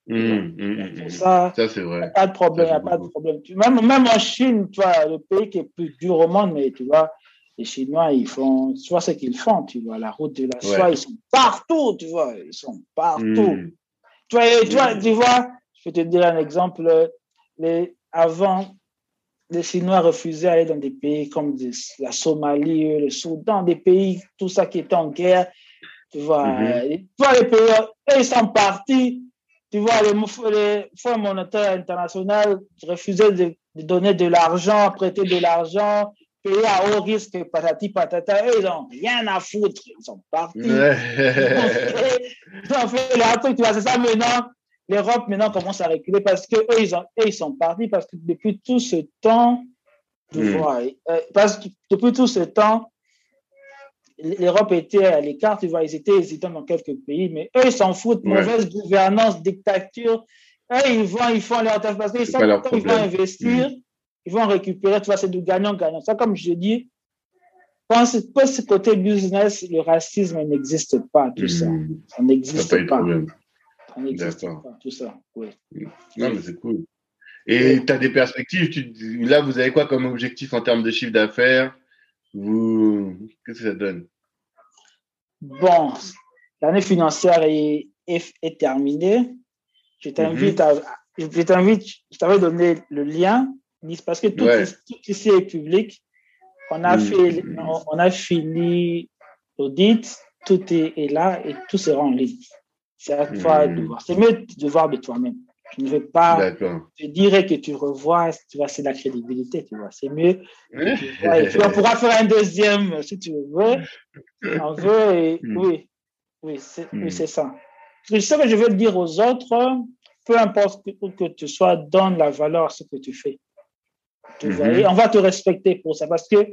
Mmh, mmh, ça, ça c'est vrai. Pas de problème, a pas de problème. Même, même en Chine, tu vois, le pays qui est plus dur au monde, mais tu vois, les Chinois, ils font, tu vois ce qu'ils font, tu vois, la route de la soie, ils sont partout, tu vois, ils sont partout. Mmh. Tu, vois, tu, vois, tu vois, je vais te dire un exemple. Les, avant, les Chinois refusaient d'aller dans des pays comme la Somalie, le Soudan, des pays, tout ça qui était en guerre. Tu vois, tu vois les pays, eux, ils sont partis. Tu vois, les, Fonds monétaires internationaux refusaient de, donner de l'argent, prêter de l'argent, payer à haut risque, patati patata. Eux, ils n'ont rien à foutre. Ils sont partis. ils ont fait leur truc. Tu vois, c'est ça maintenant l'Europe maintenant commence à reculer parce que eux, ils, ont, ils sont partis parce que depuis tout ce temps, hmm. euh, parce que depuis tout ce temps, l'Europe était à l'écart, tu vois, ils étaient hésitants dans quelques pays, mais eux, ils s'en foutent, mauvaise gouvernance, dictature. Eux, ils vont, ils font leur tâche parce qu'ils savent ils vont investir, ils vont récupérer, tu vois, c'est du gagnant-gagnant. Ça, comme je dis, quand ce, ce côté business, le racisme n'existe pas, tout ça. Hmm. Ça n'existe pas. D'accord. Tout ça, oui. Non, mais c'est cool. Et tu as des perspectives Là, vous avez quoi comme objectif en termes de chiffre d'affaires? Vous... Qu'est-ce que ça donne? Bon, l'année financière est, est, terminée. Je t'invite mhm. à. Je t'invite, je t'avais donné le lien, parce que tout, ici, est public. On a, mhm. fait, on, a fini l'audit, tout est, est, là et tout sera en ligne. C'est fois de hmm. voir. C'est mieux de voir de toi-même. Je ne veux pas te dire que tu revois, tu vois, c'est la crédibilité, tu vois. C'est mieux. Tu on pourra faire un deuxième si tu veux. On veut, et, hmm. oui, oui, hmm. c'est ça. Ce que je veux dire aux autres, peu importe que, que tu sois, donne la valeur à ce que tu fais. Tu vois, et on va te respecter pour ça parce que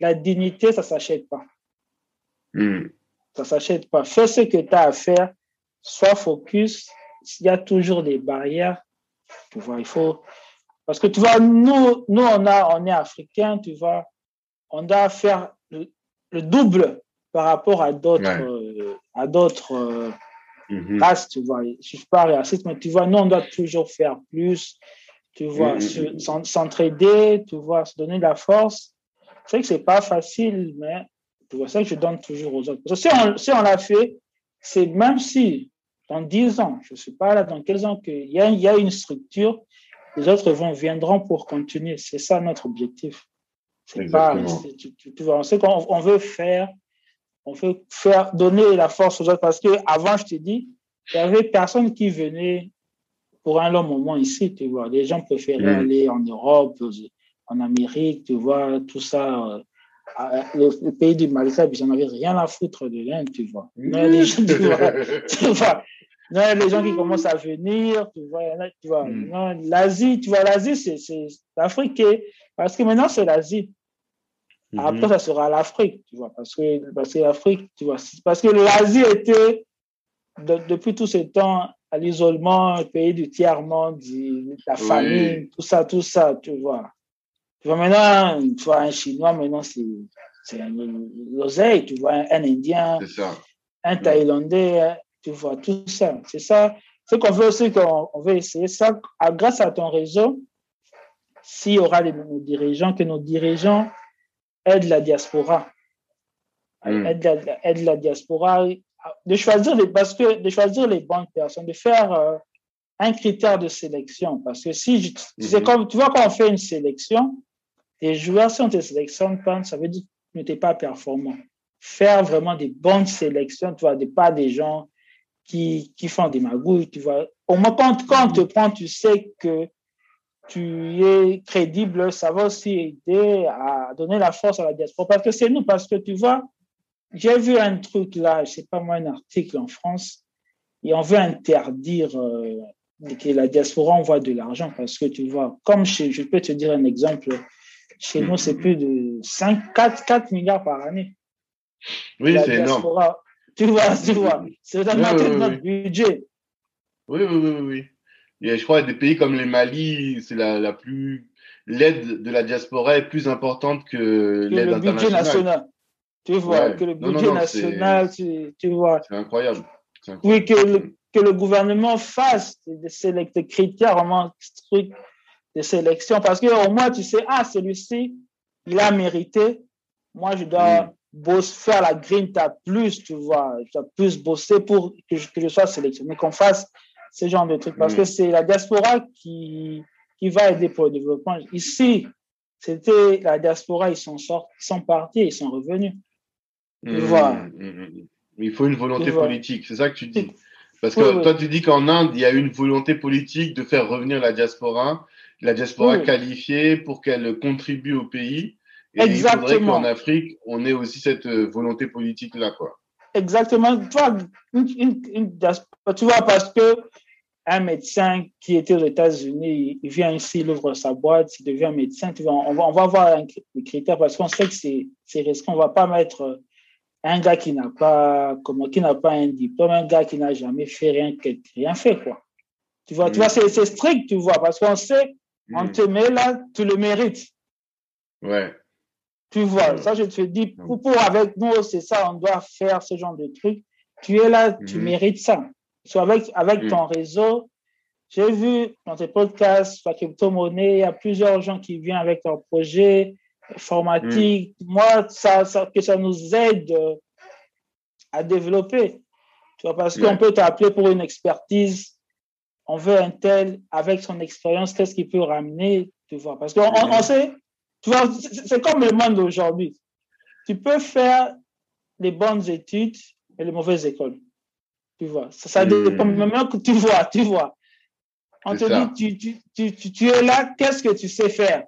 la dignité, ça ne s'achète pas. Ça ne s'achète pas. Fais ce que tu as à faire sois focus. Il y a toujours des barrières. Tu vois, il faut. Parce que tu vois, nous, nous on, a, on est africains, tu vois, on doit faire le, double par rapport à d'autres euh, à d'autres euh, mm-hmm. races, tu vois. Je suis pas raciste, mais tu vois, nous, on doit toujours faire plus, tu vois, mm-hmm. s'entraider, tu vois, se donner de la force. C'est vrai que c'est pas facile, mais tu vois, ça que je donne toujours aux autres. Parce que si on, si on l'a fait, c'est même si dans 10 ans, je ne sais pas là dans quels ans, qu'il y a, il y a une structure, les autres vont, viendront pour continuer. C'est ça notre objectif. C'est pas, tu, tu, vois, on sait qu'on on veut faire, on veut faire, donner la force aux autres parce que avant, je te dis, il n'y avait personne qui venait pour un long moment ici, tu vois. Les gens préféraient mm. aller en Europe, en Amérique, tu vois, tout ça. Euh, le, pays du Maghreb, ils n'en avaient rien à foutre de l'Inde, tu vois. les gens, tu vois, tu vois les gens qui commencent à venir, tu vois, tu vois. Hmm. L'Asie, tu vois, l'Asie, c'est l'Afrique. Parce que maintenant, c'est l'Asie. Hmm. Après, ça sera l'Afrique, tu vois, parce que, parce que l'Afrique, tu vois, parce que l'Asie était, depuis tout ce temps, à l'isolement, un pays du tiers-monde, de la famine, tout ça, tout ça, tu vois. Tu vois, maintenant, tu vois, un Chinois, maintenant, c'est l'oseille, tu vois, un Indien, un Thaïlandais, tu vois, tout ça. C'est ça. Ce qu'on veut aussi, qu'on veut essayer ça, grâce à ton réseau, s'il y aura des, nos dirigeants, que nos dirigeants aident la diaspora. Hmm. Aident, la, diaspora. De choisir les, parce que, de choisir les bonnes personnes, de faire euh, un critère de sélection. Parce que si, c'est hmm. comme, tu vois, quand on fait une sélection, les joueurs, si on te sélectionne pas, ça veut dire que tu n'étais pas performant. Faire vraiment des bonnes sélections, tu vois, pas des gens qui, qui font des magouilles, tu vois. Au moins, quand, quand on te prend, tu sais que tu es crédible, ça va aussi aider à donner la force à la diaspora. Parce que c'est nous, parce que tu vois, j'ai vu un truc là, je sais pas moi, un article en France, et on veut interdire euh, que la diaspora envoie de l'argent parce que tu vois, comme je peux te dire un exemple, chez nous, c'est plus de 5, 4, 4 milliards par année. Oui, c'est énorme. Tu vois, tu vois, c'est oui, oui, notre budget. Oui, oui, oui, oui. Et je crois des pays comme les Mali, c'est la, la plus l'aide de la diaspora est plus importante que, l'aide internationale. Le budget national. Tu vois, que le budget national, tu, tu, vois. C'est incroyable. Oui, que le, que le gouvernement fasse des, des critères vraiment stricts de sélection parce qu'au moins tu sais, ah, celui-ci, il a mérité. Moi, je dois bosser, faire la grinta plus, tu vois. Dois plus bosser pour que je, que je sois sélectionné, qu'on fasse ce genre de trucs parce que c'est la diaspora qui, qui va aider pour le développement. Ici, c'était la diaspora, ils sont, sortis, ils sont partis, ils sont revenus. Tu mmh, vois. Mmh, mmh, il faut une volonté politique, c'est ça que tu dis. Parce que toi, tu dis qu'en Inde, il y a une volonté politique de faire revenir la diaspora, la diaspora qualifiée pour qu'elle contribue au pays. Et Exactement. il faudrait qu'en Afrique, on ait aussi cette euh, volonté politique-là, quoi. Exactement. Tu vois, tu vois, parce que un médecin qui était aux États-Unis, il vient ici, il ouvre sa boîte, il devient médecin, tu vois, on va, on va voir les critères parce qu'on sait que c'est risqué. On va pas mettre un gars qui n'a pas, comment, qui n'a pas un diplôme, un gars qui n'a jamais fait rien, rien fait, quoi. Tu vois, tu vois, mm. c'est strict, tu vois, parce qu'on sait, on mm. te met là, tu le mérites. Ouais. Tu vois, ça, je te dis, pour, pour avec nous, c'est ça, on doit faire ce genre de trucs. Tu es là, tu mm. mérites ça. Soit avec, avec ton réseau, j'ai vu dans tes podcasts, sur la crypto-monnaie, il y a plusieurs gens qui viennent avec leur projet, informatique. Mm. Moi, ça, ça, que ça nous aide euh, à développer. Tu vois, parce qu'on peut t'appeler pour une expertise. On veut un tel, avec son expérience, qu'est-ce qu'il peut ramener, tu vois. Parce qu'on on mm. sait, tu vois, c'est comme le monde d'aujourd'hui. Tu peux faire les bonnes études et les mauvaises écoles. Tu vois, ça, ça dépend même que tu vois, tu vois. On te dit, tu, tu, tu, tu es là, qu'est-ce que tu sais faire?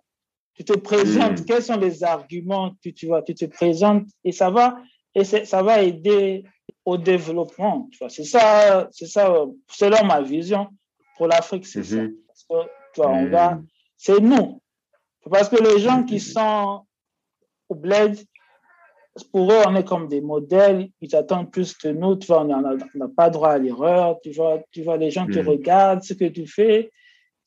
Tu te présentes, quels sont les arguments que tu vois, tu te présentes et ça va, et ça va aider au développement. C'est ça, c'est ça, selon ma vision, pour l'Afrique, c'est ça. Hmm. Parce que, on va, c'est nous. Parce que les gens qui sont au bled, pour eux, on est comme des modèles, ils attendent plus que nous, tu vois, on n'a pas droit à l'erreur, tu vois, tu vois, les gens te regardent, ce que tu fais,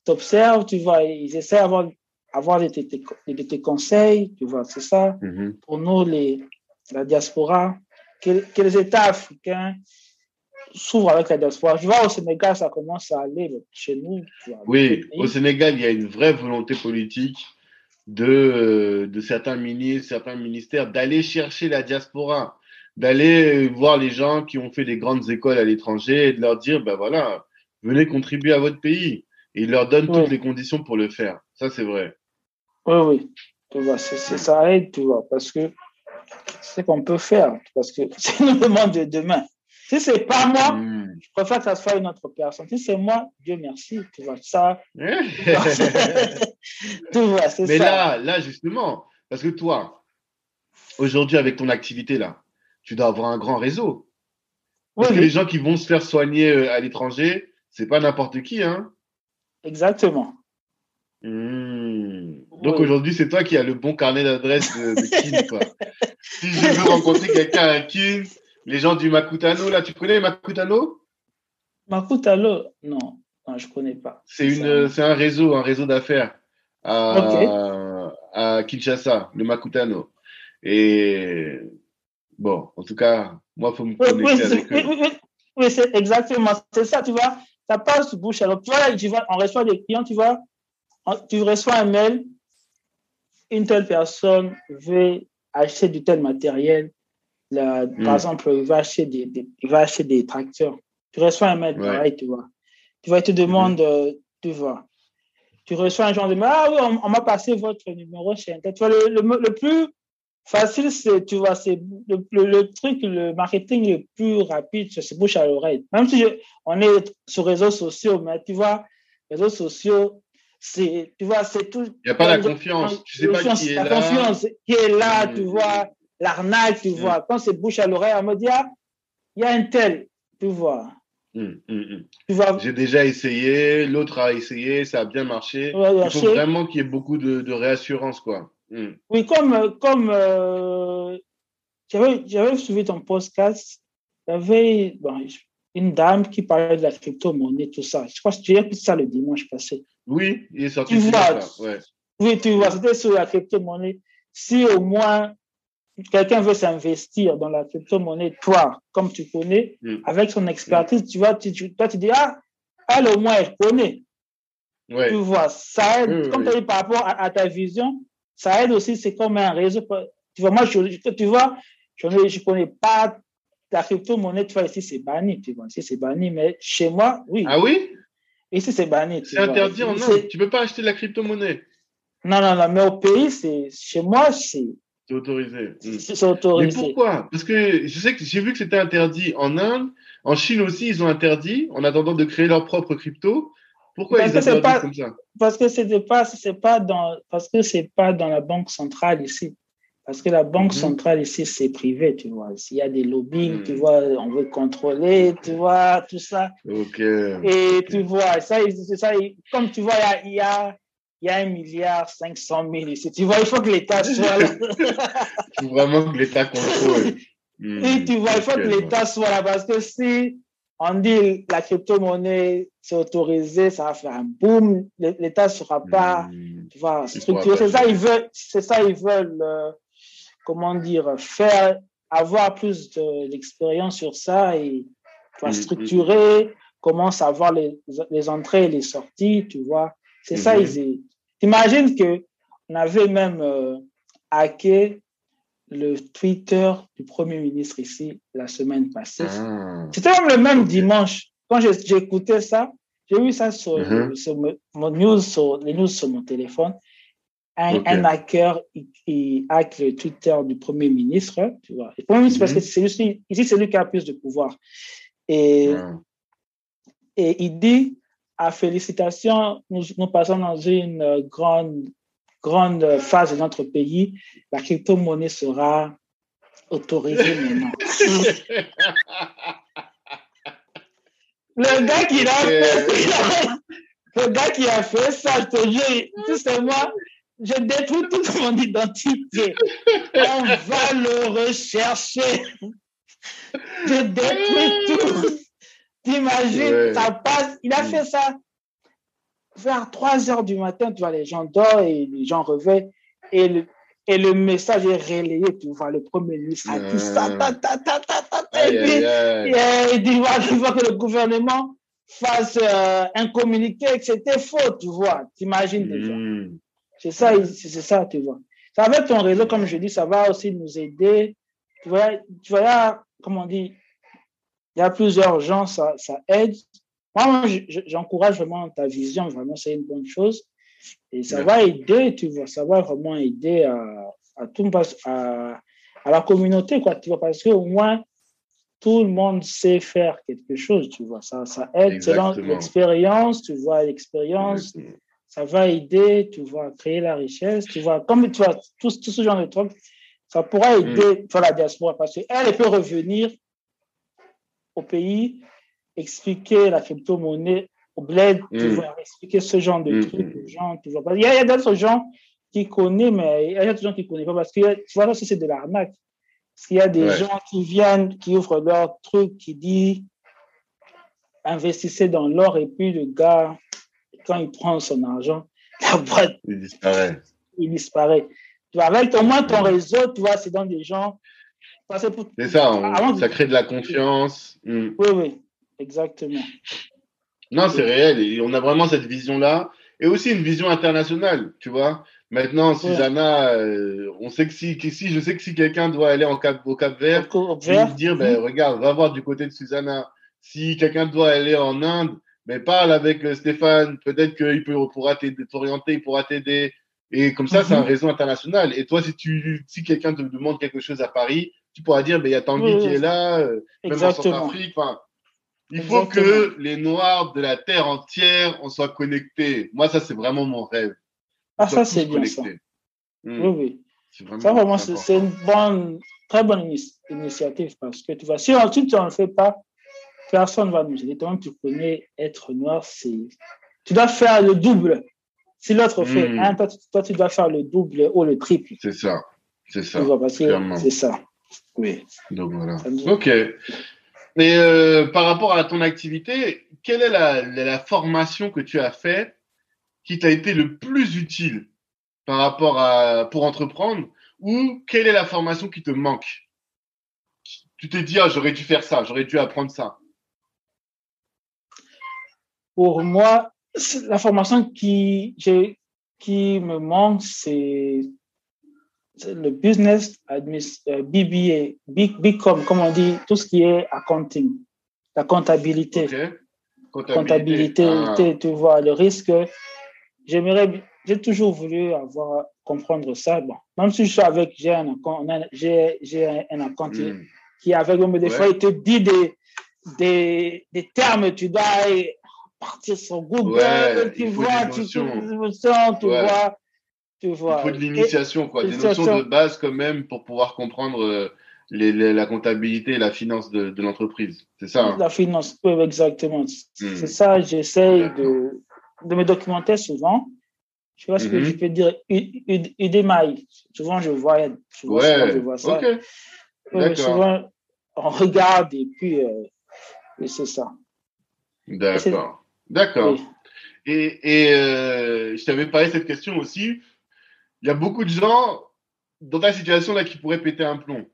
t'observent, tu vois, ils essaient d'avoir avoir des, tes conseils, tu vois, c'est ça. Mm-hmm. Pour nous, les, la diaspora, que, les États africains s'ouvrent avec la diaspora. Je vois au Sénégal, ça commence à aller chez nous. oui, au Sénégal, il y a une vraie volonté politique de, de certains ministres, certains ministères d'aller chercher la diaspora, d'aller voir les gens qui ont fait des grandes écoles à l'étranger et de leur dire, ben voilà, venez contribuer à votre pays. Et ils leur donnent toutes les conditions pour le faire. Ça, c'est vrai. Oui, oui. Tu vois, ça aide, tu vois, parce que c'est ce qu'on peut faire, parce que c'est le monde de demain. Si c'est pas moi, hmm. Je préfère que ça soit une autre personne. Si c'est moi, Dieu merci, tu vois, ça. tu vois, c'est Mais là, là, justement, parce que toi, aujourd'hui, avec ton activité là, tu dois avoir un grand réseau. Parce que les gens qui vont se faire soigner euh, à l'étranger, c'est pas n'importe qui, hein. Exactement. Hmm. Donc aujourd'hui, c'est toi qui as le bon carnet d'adresse de, de quoi. si je veux rencontrer quelqu'un à Kin, les gens du Makutano, là, tu connais Makutano? Makutano Non, non, je connais pas. C'est une, c'est un réseau, un réseau d'affaires à, à Kinshasa, le Makutano. Et bon, en tout cas, moi, il faut me connecter avec eux. Oui, oui c'est exactement, c'est ça, tu vois. Ça passe bouche à l'autre. Tu vois, tu vois, on reçoit des clients, tu vois, tu reçois un mail, une telle personne veut acheter du tel matériel. Par hmm. exemple, il va, acheter des, il va acheter des tracteurs. Tu reçois un mail pareil, tu vois. Tu vois, il te demande, hmm. euh, tu vois. Tu reçois un genre de mail, ah oui, on, m'a passé votre numéro chez Tu vois, le, le, plus facile, c'est, tu vois, c'est le, le, truc, le marketing le plus rapide, c'est bouche à l'oreille. Même si on est sur réseaux sociaux, mais tu vois, réseaux sociaux, c'est, tu vois, c'est tout. Il n'y a pas la confiance. Tu sais pas qui est la confiance qui est là, tu vois. l'arnaque, tu vois. Quand c'est bouche à l'oreille, elle me dit, ah, il y a un tel, tu vois. Hum, hum, hum. J'ai déjà essayé, l'autre a essayé, ça a bien marché. il faut vraiment qu'il y ait beaucoup de, réassurance, quoi. Oui, comme, comme euh, j'avais suivi ton podcast, il y avait une dame qui parlait de la crypto-monnaie, tout ça. Je crois que tu as écouté ça le dimanche passé. Oui, il est sorti. Tu vois, ouais. Oui, tu vois, c'était sur la crypto-monnaie. Si au moins quelqu'un veut s'investir dans la crypto-monnaie, toi, comme tu connais, mm. avec son expertise, tu vois, tu, toi, tu dis, ah, elle au moins, elle connaît. Tu vois, ça aide, comme tu as dit par rapport à, ta vision, ça aide aussi, c'est comme un réseau. Tu vois, moi, je, tu vois, je ne connais pas la crypto-monnaie, tu vois, ici, c'est banni, tu vois, ici, c'est banni, mais chez moi, oui. Ah oui? Ici, c'est banni. C'est interdit en Inde. Tu ne peux pas acheter de la crypto-monnaie. Non, non, non, mais au pays, c'est, chez moi, c'est, c'est autorisé. Hmm. C'est autorisé. Mais pourquoi? Parce que je sais que j'ai vu que c'était interdit en Inde. En Chine aussi, ils ont interdit en attendant de créer leur propre crypto. Pourquoi parce ils interdisent comme ça? Parce que c'était pas, c'est pas dans, parce que c'est pas dans la banque centrale ici. Parce que la banque mhm. centrale ici, c'est privé, tu vois. S'il y a des lobbying, tu hmm. vois, on veut contrôler, tu vois, tout ça. Ok. Et tu vois, ça, ça comme tu vois, il y a il y a un milliard 500 000 ici. Tu vois, il faut que l'État soit là. il faut vraiment que l'État contrôle. Et tu vois, il faut que l'État soit là parce que si on dit la crypto-monnaie c'est autorisé, ça va faire un boom, l'État ne sera pas hmm. tu vois, structuré. C'est ça, ils veulent, c'est ça, ils veulent, euh, comment dire, faire, avoir plus d'expérience sur ça et hmm, hmm. structurer, comment savoir les, les entrées et les sorties, tu vois. C'est ça, ils, Imagine qu'on avait même euh, hacké le Twitter du Premier ministre ici la semaine passée. Ah. C'était même le même dimanche. Quand j'écoutais ça, j'ai vu ça sur, mm-hmm. mon news, sur les news sur mon téléphone. Un, hacker qui hack le Twitter du Premier ministre, tu vois. Le Premier ministre, parce que mm-hmm. c'est lui, ici, c'est lui qui a plus de pouvoir. Et, ah. et il dit à félicitations, nous, nous, passons dans une euh, grande, grande phase de notre pays. La crypto-monnaie sera autorisée maintenant. le gars qui a fait, le gars qui a fait ça, je te jure, c'est moi, je détruis toute mon identité. On va le rechercher. Je détruis tout. T'imagines, ça passe. Il a mm. fait ça vers 3 heures du matin, tu vois, les gens dorment et les gens réveillent et le, et le message est relayé, tu vois, le premier ministre a dit ça, ta, ta, ta, ta, ta, et puis, il dit, que le gouvernement fasse euh, un communiqué que c'était faux, tu vois, t'imagines déjà. Mm. C'est ça, c'est ça, tu vois. Ça avec ton réseau, comme je dis, ça va aussi nous aider. Tu vois, tu vois, comme on dit, il y a plusieurs gens, ça, ça aide. Moi, j'encourage vraiment ta vision, vraiment, c'est une bonne chose. Et ça va aider, tu vois, ça va vraiment aider à, à tout, à, à la communauté, quoi, tu vois, parce qu'au moins, tout le monde sait faire quelque chose, tu vois, ça, ça aide selon l'expérience, tu vois, l'expérience, ça va aider, tu vois, à créer la richesse, tu vois, comme tu vois, tout, tout ce genre de trucs, ça pourra mm. aider la diaspora, parce qu'elle, elle peut revenir au pays, expliquer la crypto-monnaie au bled, tu mm. vois, expliquer ce genre de mm. trucs aux gens, tu vois. Il y a, d'autres gens qui connaissent, mais il y a d'autres gens qui ne connaissent pas parce que, tu vois, là, c'est de l'arnaque. Parce qu'il y a des gens qui viennent, qui ouvrent leur truc, qui disent investissez dans l'or et puis le gars, quand il prend son argent, la boîte. Il disparaît. Il disparaît. Tu vois, avec au moins ton réseau, tu vois, c'est dans des gens c'est ça, ça crée de la confiance. Hmm. Oui, oui, exactement. Non, c'est réel. Et on a vraiment cette vision-là. Et aussi une vision internationale, tu vois. Maintenant, Susanna, euh, on sait que si, si, je sais que si quelqu'un doit aller en Cap, au Cap Vert, je vais dire, ben, regarde, va voir du côté de Susanna. Si quelqu'un doit aller en Inde, ben, parle avec euh, Stéphane. Peut-être qu'il pourra t'orienter, il pourra t'aider. Et comme ça, c'est un mhm. réseau international. Et toi, si tu, si quelqu'un te demande quelque chose à Paris, tu pourras dire, ben, il y a Tanguy qui est là, euh, même en Centrafrique. Enfin, il faut que les Noirs de la Terre entière, on soit connectés. Moi, ça, c'est vraiment mon rêve. Ah, ça, c'est bien ça. Hmm. Oui, oui. Ça, vraiment, c'est une bonne, très bonne initiative parce que tu vois, si ensuite tu n'en fais pas, personne ne va nous aider. Toi, tu connais être noir, c'est. Tu dois faire le double. Si l'autre fait hmm. un, toi, tu dois faire le double ou le triple. C'est ça. C'est ça. C'est ça. Oui. Donc voilà. Ok. Et euh, par rapport à ton activité, quelle est la, la formation que tu as faite qui t'a été le plus utile par rapport à pour entreprendre ou quelle est la formation qui te manque? Tu t'es dit ah j'aurais dû faire ça, j'aurais dû apprendre ça. Pour moi, la formation qui qui me manque c'est le business euh, BBA, big, big comme, on dit, tout ce qui est accounting, la comptabilité. Comptabilité, ah. tu vois, le risque. J'aimerais, j'ai toujours voulu avoir, comprendre ça. Bon, même si je suis avec, j'ai un, j'ai, j'ai un account hmm. qui, avec, mais des fois, il te dit des, des, des termes, tu dois partir sur Google, tu vois, tu, tu, tu vois il faut de l'initiation, quoi, des notions de base quand même pour pouvoir comprendre euh, les, la comptabilité et la finance de, de l'entreprise. C'est ça hein? La finance, oui, exactement. Hmm. C'est ça, j'essaie de, de me documenter souvent. Tu vois ce que mhm. je peux dire? Udemy. Souvent, je vois, souvent, ouais. je vois ça. souvent, on regarde et puis euh, c'est ça. D'accord. D'accord. Et, et euh, je t'avais parlé de cette question aussi il y a beaucoup de gens dans ta situation là qui pourraient péter un plomb.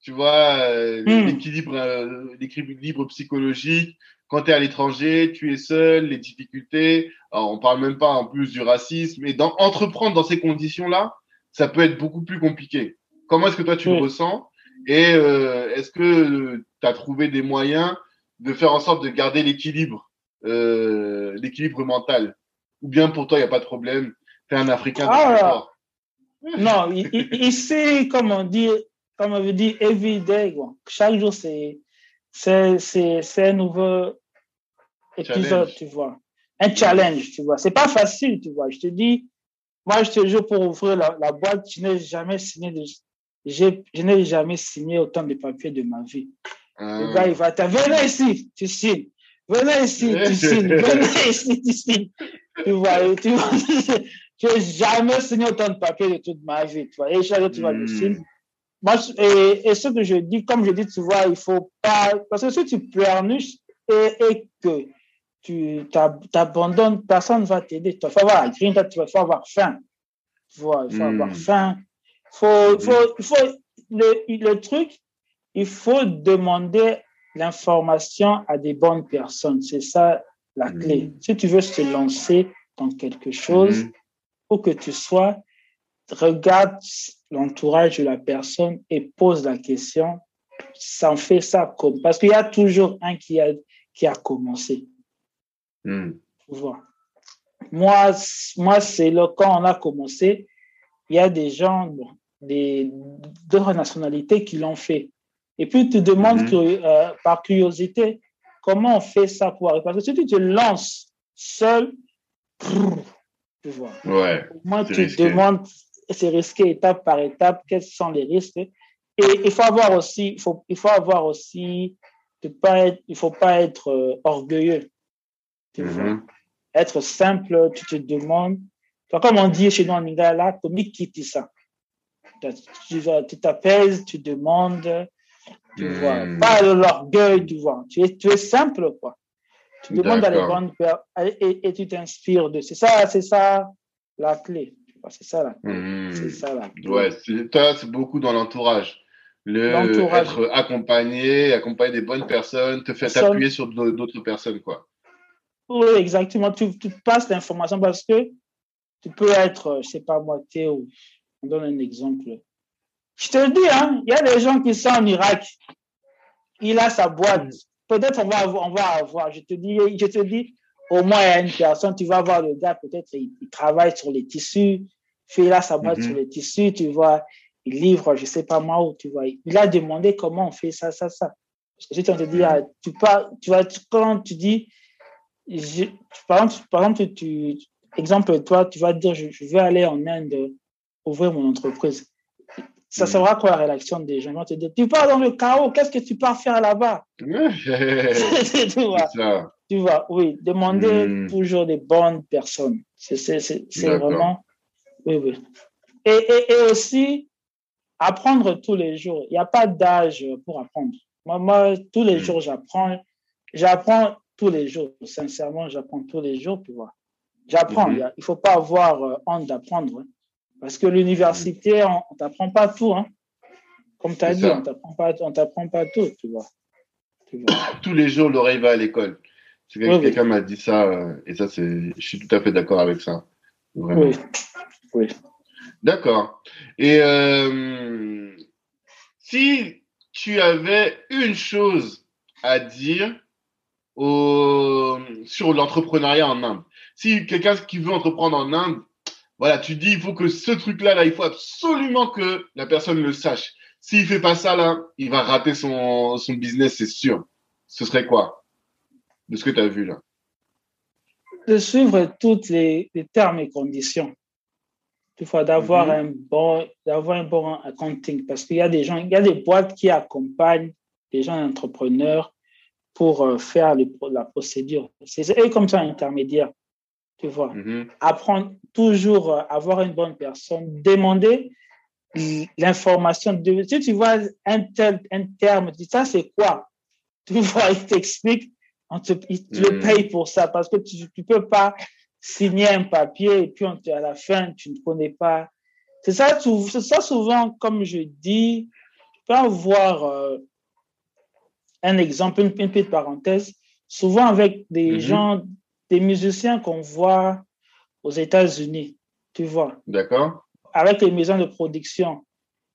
Tu vois, euh, hmm. l'équilibre, euh, l'équilibre psychologique. Quand tu es à l'étranger, tu es seul, les difficultés. Alors, on parle même pas en plus du racisme. Mais dans, entreprendre dans ces conditions-là, ça peut être beaucoup plus compliqué. Comment est-ce que toi tu le hmm. ressens? Et euh, est-ce que tu as trouvé des moyens de faire en sorte de garder l'équilibre, l'équilibre mental Ou bien pour toi, il n'y a pas de problème Tu es un Africain. Ah, non, ici, comme on dit, comme on veut dire, every day, chaque jour, c'est, c'est, c'est, un nouveau épisode, tu vois. Un challenge, tu vois. C'est pas facile, tu vois. Je te dis, moi, je te jure, pour ouvrir la, boîte, je n'ai jamais signé de, je n'ai jamais signé autant de papiers de ma vie. Le gars, il va te venez ici, tu signes. Venez ici, tu signes. Venez ici, tu signes. Tu vois, tu vois. Je n'ai jamais signé autant de papiers de toute ma vie. Tu vois, et chaque jour, tu vas le signer. Moi, et, et, ce que je dis, comme je dis, tu vois, il faut pas. Parce que si tu pleurniches et, et que tu t'abandonnes, personne ne va t'aider. Il faut avoir il faut avoir faim. Tu vois, il faut avoir hmm. faim. Faut, faut, il faut, le, le truc, il faut demander l'information à des bonnes personnes. C'est ça la clé. Hmm. Si tu veux se lancer dans quelque chose, hmm que tu sois, regarde l'entourage de la personne et pose la question, ça en fait ça comme. Parce qu'il y a toujours un qui a, qui a commencé. Hmm. Moi, moi c'est le, quand on a commencé, il y a des gens des, d'autres nationalités qui l'ont fait. Et puis, tu demandes hmm. euh, par curiosité comment on fait ça pour Parce que si tu te lances seul, tu vois. Ouais, Moi, tu demandes, c'est risqué étape par étape, quels sont les risques? Et il faut avoir aussi, il faut, il faut avoir aussi, de pas être, il faut pas être euh, orgueilleux. Tu vois? Mm-hmm. Être simple, tu te demandes, comme on dit chez nous en Lingala, comment quitter ça? Tu t'apaises, tu demandes, tu vois. Mm. Pas l'orgueil, tu vois. Tu es, tu es simple, quoi. Tu demandes à les bonnes et, et tu t'inspires de. C'est ça, c'est ça la clé. C'est ça la clé. Mmh. C'est ça la clé. Ouais, c'est beaucoup dans l'entourage. Le être accompagné, accompagner des bonnes personnes, te faire t'appuyer sur d'autres personnes, quoi. Oui, exactement. Tu, tu passes l'information parce que tu peux être, je sais pas moi, Théo. On donne un exemple. Je te dis, hein, il y a des gens qui sont en Irak. Il a sa boîte peut-être on va, on va avoir, je te dis, je te dis, au moins il y a une personne, tu vas voir le gars, peut-être il, travaille sur les tissus, fait là sa boîte sur mhm. les tissus, tu vois, il livre, je sais pas moi où, tu vois. Il a demandé comment on fait ça, ça, ça. Parce que si on te dit, ah, tu parles, tu vois, quand tu dis, par exemple, par exemple tu, exemple, toi, tu vas dire, je, je vais aller en Inde ouvrir mon entreprise. Ça sera quoi la réaction des gens? Ils vont te dire, tu pars dans le chaos, qu'est-ce que tu pars faire là-bas? Tu, vois, tu vois, oui, demander hmm. toujours des bonnes personnes. C'est vraiment... Oui, oui. Et, et, et, aussi, apprendre tous les jours. Il n'y a pas d'âge pour apprendre. Moi, moi tous les hmm. jours, j'apprends. J'apprends tous les jours. Sincèrement, j'apprends tous les jours, tu vois. J'apprends. Hmm. Il ne faut pas avoir euh, honte d'apprendre. Parce que l'université, on ne t'apprend pas tout. Hein. Comme tu as dit, on ne t'apprend pas, tout, tu vois. Tous les jours, l'oreille va à l'école. Quelqu'un m'a dit ça, euh, et ça, c'est, je suis tout à fait d'accord avec ça. Oui. oui. D'accord. Et euh, si tu avais une chose à dire au, sur l'entrepreneuriat en Inde, si quelqu'un qui veut entreprendre en Inde, voilà, tu dis, il faut que ce truc-là, là, il faut absolument que la personne le sache. S'il fait pas ça, là, il va rater son, son business, c'est sûr. Ce serait quoi de ce que tu as vu là? De suivre tous les, les, termes et conditions. Il faut d'avoir mhm. un bon, d'avoir un bon accounting parce qu'il y a des gens, il y a des boîtes qui accompagnent les gens entrepreneurs pour euh, faire la procédure. C'est comme ça intermédiaire tu vois. Mm-hmm. Apprendre toujours, euh, avoir une bonne personne, demander l'information. De, si tu vois un, tel, un terme, tu dis ça c'est quoi? Tu vois, il t'explique, on te, il te mm. paye pour ça parce que tu ne peux pas signer un papier et puis on te, à la fin, tu ne connais pas. C'est ça, ça souvent, comme je dis, tu peux avoir euh, un exemple, une, petite parenthèse. Souvent avec des mm-hmm. gens des musiciens qu'on voit aux États-Unis, tu vois. D'accord. Avec les maisons de production,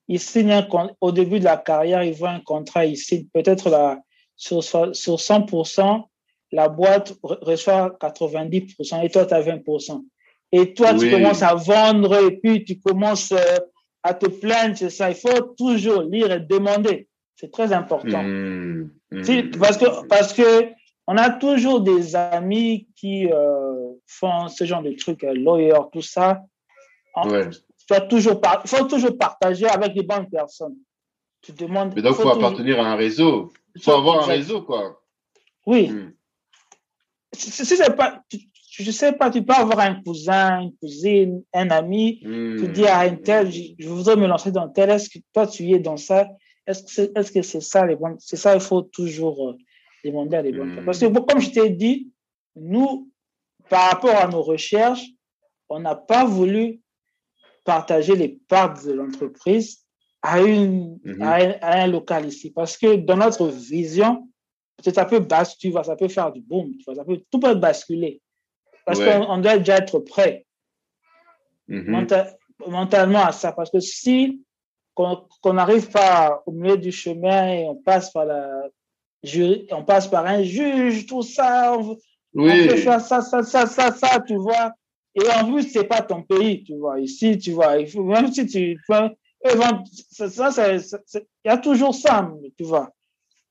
ils signent un, au début de la carrière, ils voient un contrat, ils signent peut-être sur, sur 100%, la boîte reçoit 90% et toi, tu as 20%. Et toi, tu commences à vendre et puis tu commences euh, à te plaindre, c'est ça. Il faut toujours lire et demander. C'est très important. Mmh. Mmh. parce que, parce que on a toujours des amis qui euh, font ce genre de trucs, euh, lawyer, tout ça. Ouais. toujours il faut toujours partager avec les bonnes personnes. Tu demandes. Mais donc, il faut, appartenir à un réseau. Il faut avoir un réseau, quoi. Oui. Hmm. Si, c'est pas, je sais pas, tu peux avoir un cousin, une cousine, un ami, hmm. tu dis à un tel, je, voudrais me lancer dans tel, est-ce que toi tu es dans ça? Est-ce que c'est est -ce c'est ça les bonnes, c'est ça, il faut toujours à des bonnes Parce que, comme je t'ai dit, nous, par rapport à nos recherches, on n'a pas voulu partager les parts de l'entreprise à, une, mhm. à, un, local ici. Parce que dans notre vision, ça peut basculer, ça peut faire du boom, ça peut, tout peut basculer. Parce qu'on doit déjà être prêt mhm. mentalement à ça. Parce que si qu'on n'arrive pas au milieu du chemin et on passe par la, on passe par un juge, tout ça, on, oui. peut faire ça, ça, ça, ça, ça, tu vois. Et en plus, c'est pas ton pays, tu vois. Ici, tu vois, il faut, même si tu. il y a toujours ça, tu vois.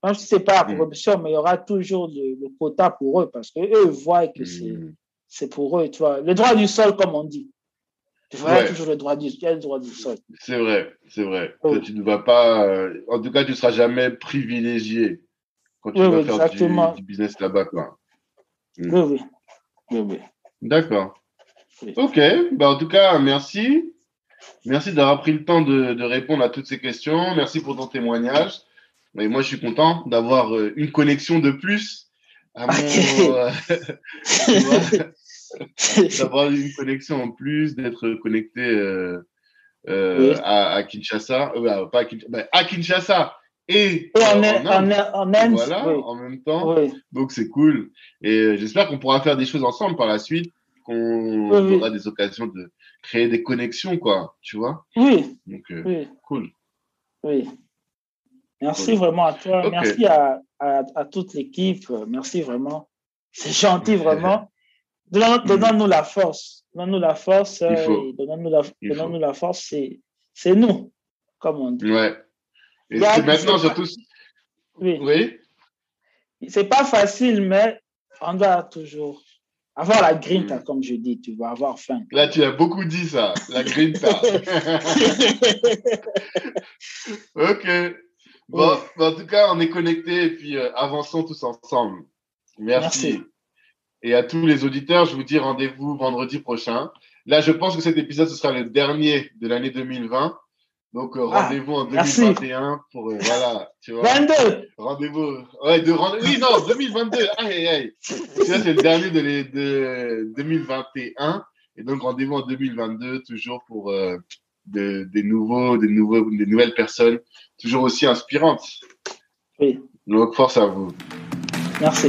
Même si c'est pas la mm. corruption, mais il y aura toujours le, quota pour eux parce qu'eux voient que mm. c'est pour eux, tu vois. Le droit du sol, comme on dit. Tu vois, toujours le droit du, le droit du sol. C'est vrai, c'est vrai. Oh. Tu ne vas pas, euh, en tout cas, tu ne seras jamais privilégié quand tu vas faire du, business là-bas, quoi. Hmm. Oui, oui. oui, D'accord. Ok, bah, en tout cas, merci. Merci d'avoir pris le temps de, répondre à toutes ces questions. Merci pour ton témoignage. Et moi, je suis content d'avoir euh, une connexion de plus à mon. Euh, d'avoir une connexion en plus, d'être connecté euh, à, Kinshasa. pas à Kinshasa, bah, à Kinshasa et, en, Inde. Voilà, en même temps. Donc c'est cool. Et euh, j'espère qu'on pourra faire des choses ensemble par la suite, qu'on aura des occasions de créer des connexions, quoi. Tu vois Oui. Donc euh, cool. Oui. Merci vraiment à toi. Merci à, à, toute l'équipe. Merci vraiment. C'est gentil, vraiment. Donnons-nous la force. Donnons-nous la force. Donnons-nous la, donnons la force. C'est nous, comme on dit. Ouais. Et maintenant, surtout. Oui. oui. C'est pas facile, mais on doit toujours avoir la grinta, comme je dis, tu vas avoir faim. Là, tu as beaucoup dit ça, la grinta. ok. Bon, en tout cas, on est connectés et puis euh, avançons tous ensemble. Merci. Et à tous les auditeurs, je vous dis rendez-vous vendredi prochain. Là, je pense que cet épisode, ce sera le dernier de l'année 2020. Donc, euh, ah, rendez-vous en 2021 pour, euh, voilà, tu vois. 22 Rendez-vous. Ouais, de rendez Oui, non, 2022. Aïe, aïe, c'est le dernier de, de 2021. Et donc, rendez-vous en 2022, toujours pour euh, de, des, nouveaux, des, nouveaux, des nouvelles personnes, toujours aussi inspirantes. Oui. Donc, force à vous. Merci.